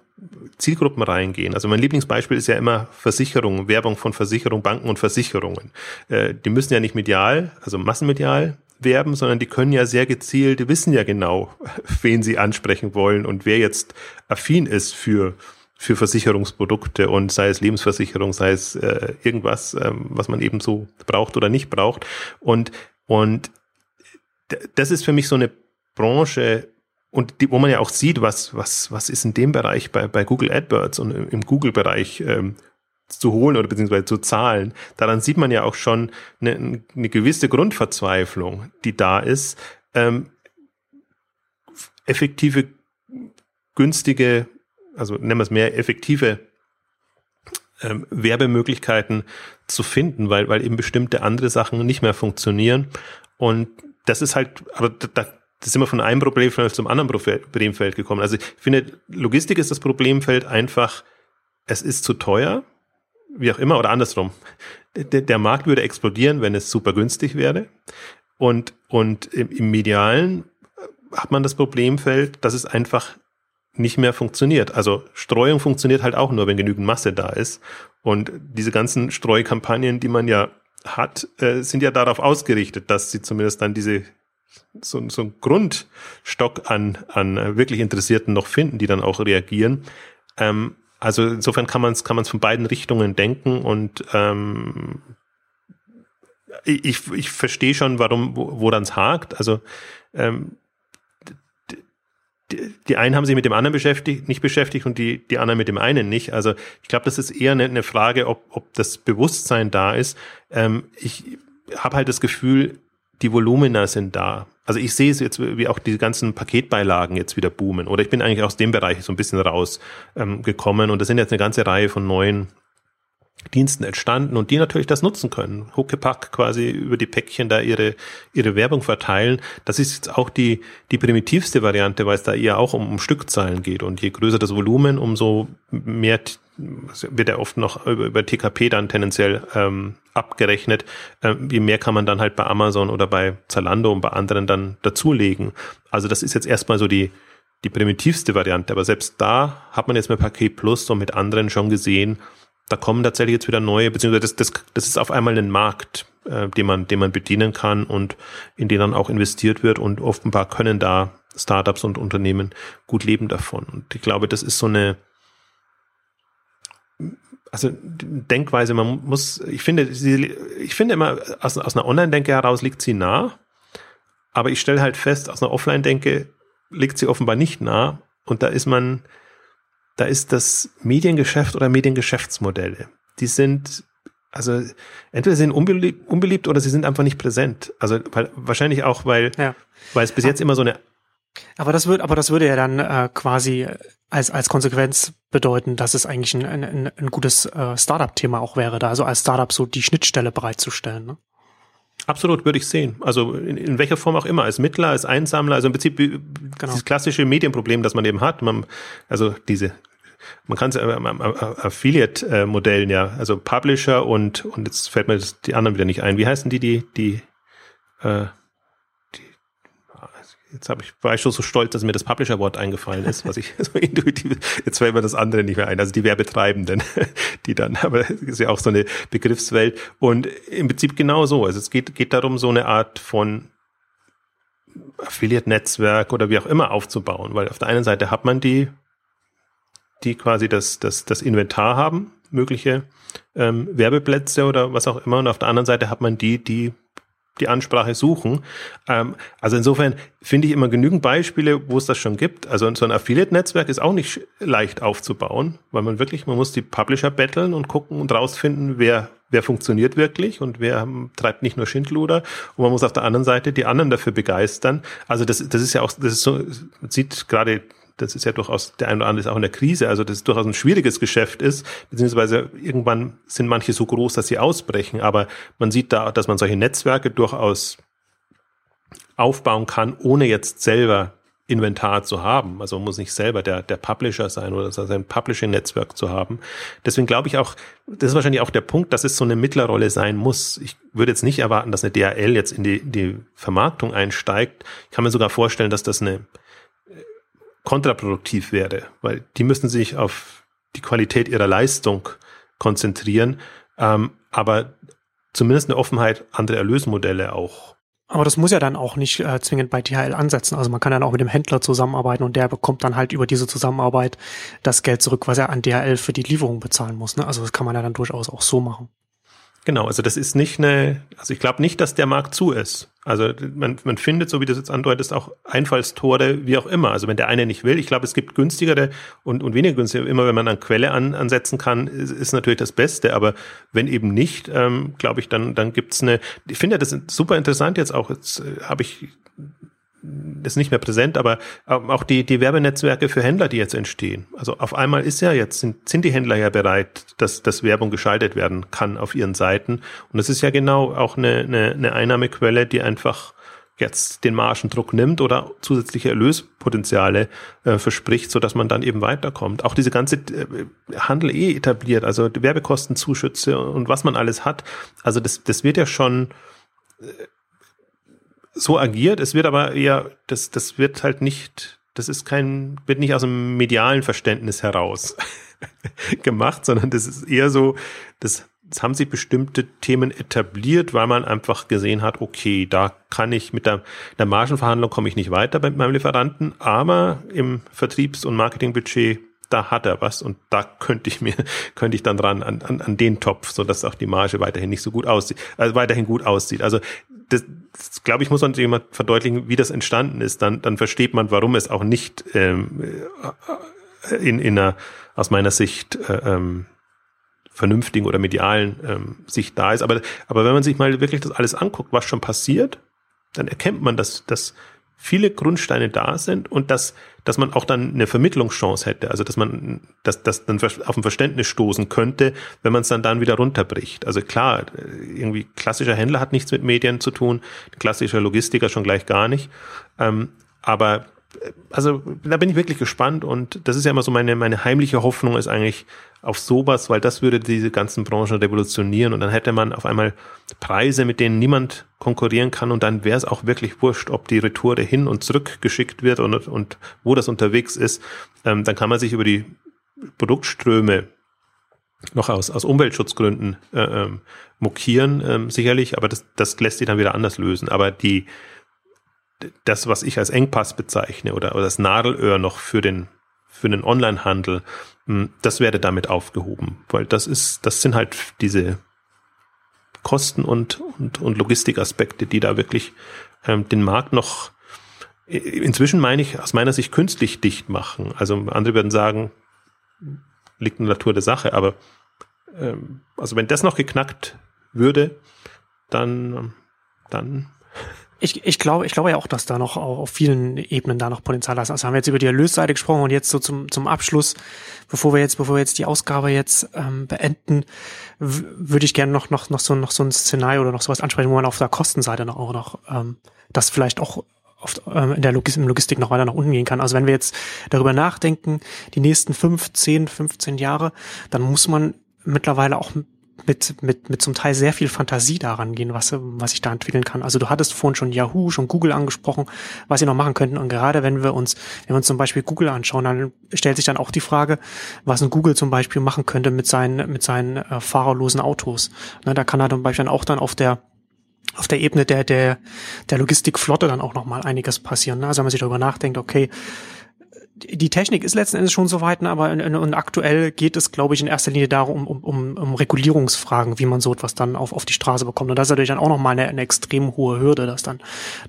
Zielgruppen reingehen. Also mein Lieblingsbeispiel ist ja immer Versicherung, Werbung von Versicherung, Banken und Versicherungen. Äh, die müssen ja nicht medial, also massenmedial werben, sondern die können ja sehr gezielt, die wissen ja genau, wen sie ansprechen wollen und wer jetzt affin ist für für Versicherungsprodukte und sei es Lebensversicherung, sei es äh, irgendwas, ähm, was man eben so braucht oder nicht braucht. Und, und das ist für mich so eine Branche, und die, wo man ja auch sieht, was, was, was ist in dem Bereich bei, bei Google AdWords und im Google-Bereich ähm, zu holen oder beziehungsweise zu zahlen. Daran sieht man ja auch schon eine, eine gewisse Grundverzweiflung, die da ist, ähm, effektive, günstige also nennen wir es mehr effektive ähm, Werbemöglichkeiten zu finden, weil, weil eben bestimmte andere Sachen nicht mehr funktionieren. Und das ist halt, aber da, das sind wir von einem Problemfeld zum anderen Problemfeld gekommen. Also ich finde, Logistik ist das Problemfeld einfach, es ist zu teuer, wie auch immer, oder andersrum. Der, der Markt würde explodieren, wenn es super günstig wäre. Und, und im, im Medialen hat man das Problemfeld, dass es einfach nicht mehr funktioniert. Also Streuung funktioniert halt auch nur, wenn genügend Masse da ist. Und diese ganzen Streukampagnen, die man ja hat, äh, sind ja darauf ausgerichtet, dass sie zumindest dann diese so, so ein Grundstock an, an wirklich Interessierten noch finden, die dann auch reagieren. Ähm, also insofern kann man es kann man's von beiden Richtungen denken und ähm, ich, ich verstehe schon, warum, woran es hakt. Also ähm, die, einen haben sich mit dem anderen beschäftigt, nicht beschäftigt und die, die anderen mit dem einen nicht. Also ich glaube, das ist eher eine, eine Frage, ob, ob das Bewusstsein da ist. Ähm, ich habe halt das Gefühl, die Volumina sind da. Also ich sehe es jetzt, wie auch die ganzen Paketbeilagen jetzt wieder boomen. Oder ich bin eigentlich aus dem Bereich so ein bisschen rausgekommen ähm, und da sind jetzt eine ganze Reihe von neuen Diensten entstanden und die natürlich das nutzen können. Huckepack quasi über die Päckchen da ihre, ihre Werbung verteilen. Das ist jetzt auch die, die primitivste Variante, weil es da eher auch um, um Stückzahlen geht. Und je größer das Volumen, umso mehr wird ja oft noch über, über TKP dann tendenziell ähm, abgerechnet. Ähm, je mehr kann man dann halt bei Amazon oder bei Zalando und bei anderen dann dazulegen. Also das ist jetzt erstmal so die, die primitivste Variante. Aber selbst da hat man jetzt mit Paket Plus und mit anderen schon gesehen, da kommen tatsächlich jetzt wieder neue, beziehungsweise das, das, das ist auf einmal ein Markt, äh, den man, den man bedienen kann und in den dann auch investiert wird und offenbar können da Startups und Unternehmen gut leben davon. Und ich glaube, das ist so eine, also Denkweise, man muss, ich finde, ich finde immer, aus, aus einer Online-Denke heraus liegt sie nah, aber ich stelle halt fest, aus einer Offline-Denke liegt sie offenbar nicht nah und da ist man, da ist das Mediengeschäft oder Mediengeschäftsmodelle. Die sind, also entweder sind unbeliebt, unbeliebt oder sie sind einfach nicht präsent. Also weil, wahrscheinlich auch, weil, ja. weil es bis jetzt immer so eine aber das würde, aber das würde ja dann äh, quasi als als Konsequenz bedeuten, dass es eigentlich ein, ein, ein gutes äh, Startup-Thema auch wäre, da also als Startup so die Schnittstelle bereitzustellen. Ne? Absolut würde ich sehen. Also in, in welcher Form auch immer, als Mittler, als Einsammler, also im Prinzip genau. dieses klassische Medienproblem, das man eben hat. Man, also diese man kann es äh, Affiliate-Modellen ja, also Publisher und und jetzt fällt mir das, die anderen wieder nicht ein. Wie heißen die, die, die, äh, die jetzt habe ich, war ich schon so stolz, dass mir das Publisher-Wort eingefallen ist, was ich so intuitiv, jetzt fällt mir das andere nicht mehr ein, also die Werbetreibenden, die dann, aber das ist ja auch so eine Begriffswelt. Und im Prinzip genau so, also es geht, geht darum, so eine Art von Affiliate-Netzwerk oder wie auch immer aufzubauen, weil auf der einen Seite hat man die die quasi das, das, das Inventar haben, mögliche ähm, Werbeplätze oder was auch immer. Und auf der anderen Seite hat man die, die die Ansprache suchen. Ähm, also insofern finde ich immer genügend Beispiele, wo es das schon gibt. Also so ein Affiliate-Netzwerk ist auch nicht leicht aufzubauen, weil man wirklich, man muss die Publisher betteln und gucken und rausfinden, wer wer funktioniert wirklich und wer treibt nicht nur Schindluder und man muss auf der anderen Seite die anderen dafür begeistern. Also das, das ist ja auch, das ist so, sieht gerade das ist ja durchaus, der eine oder andere ist auch in der Krise, also das ist durchaus ein schwieriges Geschäft ist, beziehungsweise irgendwann sind manche so groß, dass sie ausbrechen, aber man sieht da, dass man solche Netzwerke durchaus aufbauen kann, ohne jetzt selber Inventar zu haben. Also man muss nicht selber der, der Publisher sein oder sein Publishing-Netzwerk zu haben. Deswegen glaube ich auch, das ist wahrscheinlich auch der Punkt, dass es so eine Mittlerrolle sein muss. Ich würde jetzt nicht erwarten, dass eine DHL jetzt in die, die Vermarktung einsteigt. Ich kann mir sogar vorstellen, dass das eine kontraproduktiv wäre, weil die müssen sich auf die Qualität ihrer Leistung konzentrieren, ähm, aber zumindest eine Offenheit, andere Erlösmodelle auch. Aber das muss ja dann auch nicht äh, zwingend bei THL ansetzen. Also man kann dann auch mit dem Händler zusammenarbeiten und der bekommt dann halt über diese Zusammenarbeit das Geld zurück, was er an DHL für die Lieferung bezahlen muss. Ne? Also das kann man ja dann durchaus auch so machen. Genau, also das ist nicht eine, also ich glaube nicht, dass der Markt zu ist. Also man, man findet, so wie du es jetzt andeutest, auch Einfallstore, wie auch immer. Also wenn der eine nicht will, ich glaube, es gibt günstigere und, und weniger günstige. Immer wenn man an Quelle an, ansetzen kann, ist, ist natürlich das Beste. Aber wenn eben nicht, ähm, glaube ich, dann, dann gibt's eine, ich finde das super interessant jetzt auch. Jetzt äh, habe ich ist nicht mehr präsent, aber auch die, die Werbenetzwerke für Händler, die jetzt entstehen. Also auf einmal ist ja jetzt, sind, sind die Händler ja bereit, dass, dass Werbung geschaltet werden kann auf ihren Seiten. Und das ist ja genau auch eine, eine, eine Einnahmequelle, die einfach jetzt den Margendruck nimmt oder zusätzliche Erlöspotenziale äh, verspricht, so dass man dann eben weiterkommt. Auch diese ganze äh, Handel eh etabliert, also die Werbekostenzuschüsse und was man alles hat. Also das, das wird ja schon äh, so agiert. Es wird aber eher, das, das wird halt nicht, das ist kein, wird nicht aus dem medialen Verständnis heraus gemacht, sondern das ist eher so, das Jetzt haben sie bestimmte Themen etabliert, weil man einfach gesehen hat, okay, da kann ich mit der, der Margenverhandlung komme ich nicht weiter bei meinem Lieferanten, aber im Vertriebs- und Marketingbudget da hat er was und da könnte ich mir, könnte ich dann dran an, an, an den Topf, so dass auch die Marge weiterhin nicht so gut aussieht, also weiterhin gut aussieht. Also das, das glaube ich, muss man jemand verdeutlichen, wie das entstanden ist. Dann, dann versteht man, warum es auch nicht ähm, in, in einer, aus meiner Sicht äh, ähm, vernünftigen oder medialen ähm, Sicht da ist. Aber, aber wenn man sich mal wirklich das alles anguckt, was schon passiert, dann erkennt man, dass, dass viele Grundsteine da sind und dass, dass man auch dann eine Vermittlungschance hätte. Also dass man dass, dass dann auf ein Verständnis stoßen könnte, wenn man es dann dann wieder runterbricht. Also klar, irgendwie klassischer Händler hat nichts mit Medien zu tun, klassischer Logistiker schon gleich gar nicht. Ähm, aber also da bin ich wirklich gespannt und das ist ja immer so meine, meine heimliche Hoffnung ist eigentlich auf sowas, weil das würde diese ganzen Branchen revolutionieren und dann hätte man auf einmal Preise, mit denen niemand konkurrieren kann und dann wäre es auch wirklich wurscht, ob die Retoure hin und zurück geschickt wird und, und wo das unterwegs ist. Ähm, dann kann man sich über die Produktströme noch aus, aus Umweltschutzgründen äh, ähm, mokieren, ähm, sicherlich, aber das, das lässt sich dann wieder anders lösen. Aber die, das, was ich als Engpass bezeichne oder, oder das Nadelöhr noch für den, für den Onlinehandel, hm, das werde damit aufgehoben, weil das ist, das sind halt diese Kosten und, und, und Logistikaspekte, die da wirklich ähm, den Markt noch inzwischen meine ich aus meiner Sicht künstlich dicht machen. Also andere würden sagen, liegt in der Natur der Sache, aber ähm, also wenn das noch geknackt würde, dann, dann ich, ich glaube, ich glaube ja auch, dass da noch auf vielen Ebenen da noch Potenzial ist. Also haben wir jetzt über die Erlösseite gesprochen und jetzt so zum, zum Abschluss, bevor wir jetzt, bevor wir jetzt die Ausgabe jetzt ähm, beenden, würde ich gerne noch, noch, noch so, noch so ein Szenario oder noch sowas ansprechen, wo man auf der Kostenseite noch auch noch, ähm, das vielleicht auch oft ähm, in der Logistik, Logistik noch weiter nach unten gehen kann. Also wenn wir jetzt darüber nachdenken, die nächsten fünf, zehn, 15 Jahre, dann muss man mittlerweile auch mit, mit, mit zum Teil sehr viel Fantasie daran gehen, was, was ich da entwickeln kann. Also du hattest vorhin schon Yahoo, schon Google angesprochen, was sie noch machen könnten. Und gerade wenn wir uns, wenn wir uns zum Beispiel Google anschauen, dann stellt sich dann auch die Frage, was ein Google zum Beispiel machen könnte mit seinen, mit seinen äh, fahrerlosen Autos. Ne, da kann er zum Beispiel dann auch dann auf der auf der Ebene der, der, der Logistikflotte dann auch nochmal einiges passieren. Ne? Also wenn man sich darüber nachdenkt, okay, die Technik ist letzten Endes schon so weit, ne, aber in aktuell geht es, glaube ich, in erster Linie darum, um, um, um Regulierungsfragen, wie man so etwas dann auf, auf die Straße bekommt. Und das ist natürlich dann auch nochmal eine, eine extrem hohe Hürde, das dann,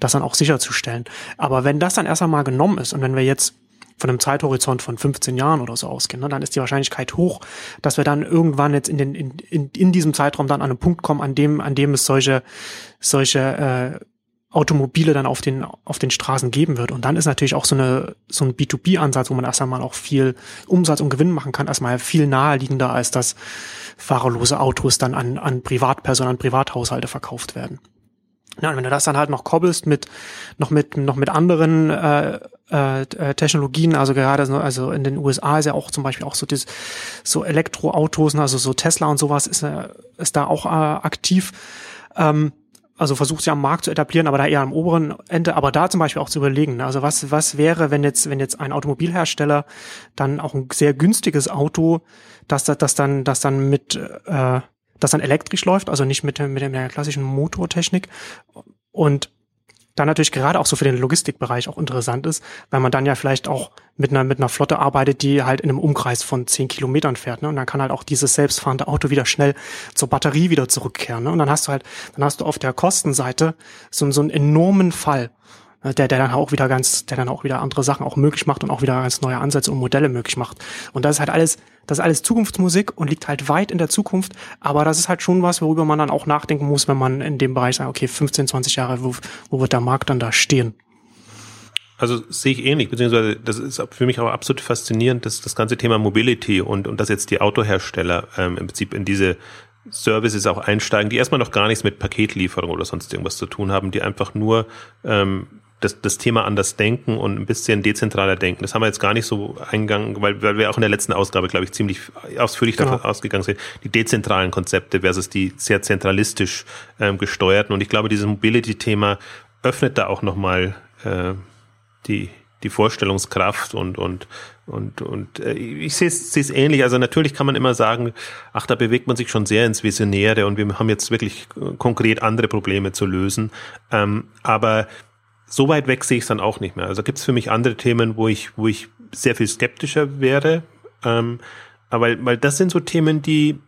das dann auch sicherzustellen. Aber wenn das dann erst einmal genommen ist und wenn wir jetzt von einem Zeithorizont von 15 Jahren oder so ausgehen, ne, dann ist die Wahrscheinlichkeit hoch, dass wir dann irgendwann jetzt in, den, in, in, in diesem Zeitraum dann an einen Punkt kommen, an dem, an dem es solche, solche äh, Automobile dann auf den, auf den Straßen geben wird. Und dann ist natürlich auch so eine, so ein B2B-Ansatz, wo man erst einmal auch viel Umsatz und Gewinn machen kann, erstmal viel naheliegender, als dass fahrerlose Autos dann an, an Privatpersonen, an Privathaushalte verkauft werden. Ja, und wenn du das dann halt noch koppelst mit, noch mit, noch mit anderen, äh, äh, Technologien, also gerade so, also in den USA ist ja auch zum Beispiel auch so das, so Elektroautos, also so Tesla und sowas ist, äh, ist da auch äh, aktiv. Ähm, also versucht sie am Markt zu etablieren, aber da eher am oberen Ende, aber da zum Beispiel auch zu überlegen. Ne? Also was, was wäre, wenn jetzt, wenn jetzt ein Automobilhersteller dann auch ein sehr günstiges Auto, das, das dann, das dann mit, äh, das dann elektrisch läuft, also nicht mit, mit der klassischen Motortechnik und dann natürlich gerade auch so für den Logistikbereich auch interessant ist, weil man dann ja vielleicht auch mit einer, mit einer Flotte arbeitet, die halt in einem Umkreis von zehn Kilometern fährt. Ne? Und dann kann halt auch dieses selbstfahrende Auto wieder schnell zur Batterie wieder zurückkehren. Ne? Und dann hast du halt, dann hast du auf der Kostenseite so, so einen enormen Fall. Ne, der, der dann auch wieder ganz, der dann auch wieder andere Sachen auch möglich macht und auch wieder ganz neue Ansätze und Modelle möglich macht. Und das ist halt alles, das ist alles Zukunftsmusik und liegt halt weit in der Zukunft, aber das ist halt schon was, worüber man dann auch nachdenken muss, wenn man in dem Bereich sagt, okay, 15, 20 Jahre, wo, wo wird der Markt dann da stehen? Also sehe ich ähnlich, beziehungsweise das ist für mich aber absolut faszinierend, dass das ganze Thema Mobility und, und dass jetzt die Autohersteller ähm, im Prinzip in diese Services auch einsteigen, die erstmal noch gar nichts mit Paketlieferung oder sonst irgendwas zu tun haben, die einfach nur ähm, das, das Thema anders denken und ein bisschen dezentraler denken. Das haben wir jetzt gar nicht so eingegangen, weil, weil wir auch in der letzten Ausgabe, glaube ich, ziemlich ausführlich genau. davon ausgegangen sind, die dezentralen Konzepte versus die sehr zentralistisch ähm, gesteuerten. Und ich glaube, dieses Mobility-Thema öffnet da auch nochmal äh, die, die Vorstellungskraft und, und, und, und äh, ich sehe es ähnlich. Also natürlich kann man immer sagen, ach, da bewegt man sich schon sehr ins Visionäre und wir haben jetzt wirklich konkret andere Probleme zu lösen. Ähm, aber so weit weg sehe ich es dann auch nicht mehr. Also gibt es für mich andere Themen, wo ich, wo ich sehr viel skeptischer wäre. Ähm, aber weil das sind so Themen, die,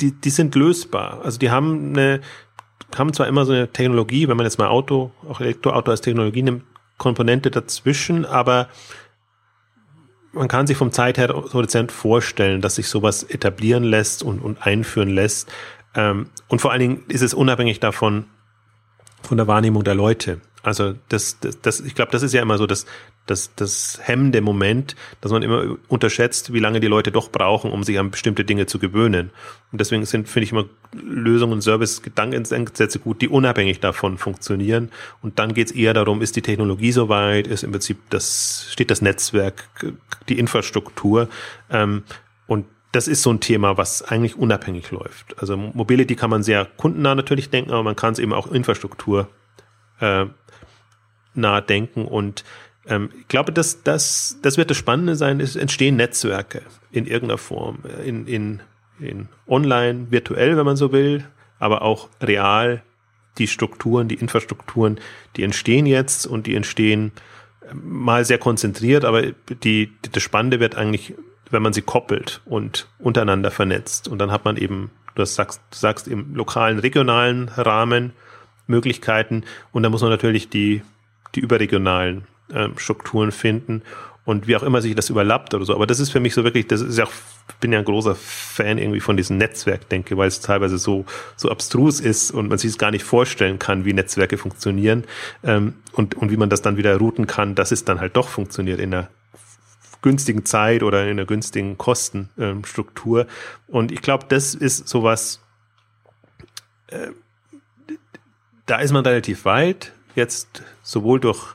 die, die sind lösbar. Also die haben eine, haben zwar immer so eine Technologie, wenn man jetzt mal Auto, auch Elektroauto als Technologie nimmt, Komponente dazwischen, aber man kann sich vom Zeithorizont vorstellen, dass sich sowas etablieren lässt und, und einführen lässt. Ähm, und vor allen Dingen ist es unabhängig davon, von der Wahrnehmung der Leute. Also das, das, das ich glaube, das ist ja immer so das, das, das hemmende Moment, dass man immer unterschätzt, wie lange die Leute doch brauchen, um sich an bestimmte Dinge zu gewöhnen. Und deswegen sind, finde ich immer Lösungen und Service-Gedankensätze gut, die unabhängig davon funktionieren. Und dann geht es eher darum, ist die Technologie soweit, ist im Prinzip das, steht das Netzwerk, die Infrastruktur. Ähm, das ist so ein Thema, was eigentlich unabhängig läuft. Also Mobility kann man sehr kundennah natürlich denken, aber man kann es eben auch Infrastruktur äh, nah denken. Und ähm, ich glaube, dass das, das wird das Spannende sein, es entstehen Netzwerke in irgendeiner Form, in, in, in online, virtuell, wenn man so will, aber auch real. Die Strukturen, die Infrastrukturen, die entstehen jetzt und die entstehen ähm, mal sehr konzentriert, aber die, das Spannende wird eigentlich, wenn man sie koppelt und untereinander vernetzt. Und dann hat man eben, du sagst, du sagst im lokalen, regionalen Rahmen Möglichkeiten und da muss man natürlich die, die überregionalen äh, Strukturen finden und wie auch immer sich das überlappt oder so. Aber das ist für mich so wirklich, das ist ja auch, bin ja ein großer Fan irgendwie von diesem Netzwerk, denke, weil es teilweise so, so abstrus ist und man sich es gar nicht vorstellen kann, wie Netzwerke funktionieren ähm, und, und wie man das dann wieder routen kann, dass es dann halt doch funktioniert in einer günstigen Zeit oder in einer günstigen Kostenstruktur. Und ich glaube, das ist sowas, äh, da ist man relativ weit, jetzt sowohl durch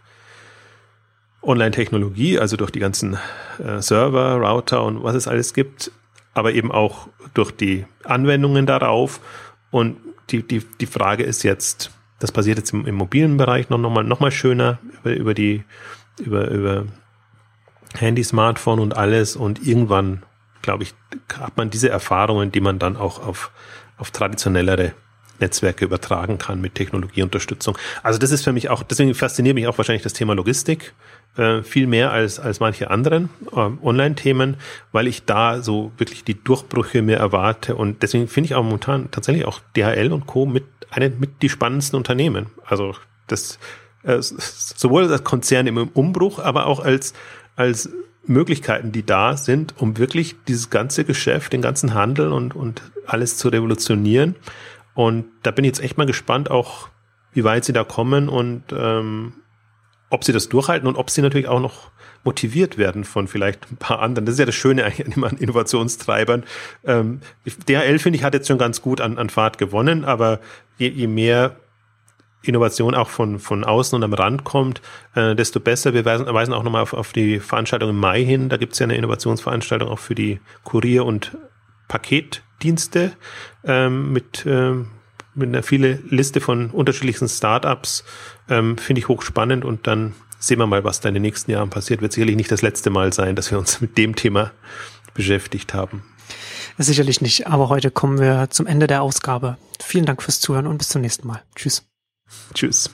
Online-Technologie, also durch die ganzen äh, Server, Router und was es alles gibt, aber eben auch durch die Anwendungen darauf. Und die, die, die Frage ist jetzt, das passiert jetzt im, im mobilen Bereich noch, noch, mal, noch mal schöner über, über die, über, über Handy, Smartphone und alles. Und irgendwann, glaube ich, hat man diese Erfahrungen, die man dann auch auf, auf traditionellere Netzwerke übertragen kann mit Technologieunterstützung. Also das ist für mich auch, deswegen fasziniert mich auch wahrscheinlich das Thema Logistik äh, viel mehr als, als manche anderen äh, Online-Themen, weil ich da so wirklich die Durchbrüche mir erwarte und deswegen finde ich auch momentan tatsächlich auch DHL und Co. mit einen mit die spannendsten Unternehmen. Also das äh, sowohl als Konzern im Umbruch, aber auch als als Möglichkeiten, die da sind, um wirklich dieses ganze Geschäft, den ganzen Handel und, und alles zu revolutionieren. Und da bin ich jetzt echt mal gespannt, auch wie weit sie da kommen und ähm, ob sie das durchhalten und ob sie natürlich auch noch motiviert werden von vielleicht ein paar anderen. Das ist ja das Schöne eigentlich an Innovationstreibern. Ähm, DHL, finde ich, hat jetzt schon ganz gut an, an Fahrt gewonnen, aber je, je mehr Innovation auch von, von außen und am Rand kommt, äh, desto besser. Wir weisen, weisen auch nochmal auf, auf die Veranstaltung im Mai hin. Da gibt es ja eine Innovationsveranstaltung auch für die Kurier- und Paketdienste ähm, mit, ähm, mit einer viele Liste von unterschiedlichsten Startups. Ähm, Finde ich hochspannend und dann sehen wir mal, was da in den nächsten Jahren passiert. Wird sicherlich nicht das letzte Mal sein, dass wir uns mit dem Thema beschäftigt haben. Sicherlich nicht, aber heute kommen wir zum Ende der Ausgabe. Vielen Dank fürs Zuhören und bis zum nächsten Mal. Tschüss. Tschüss.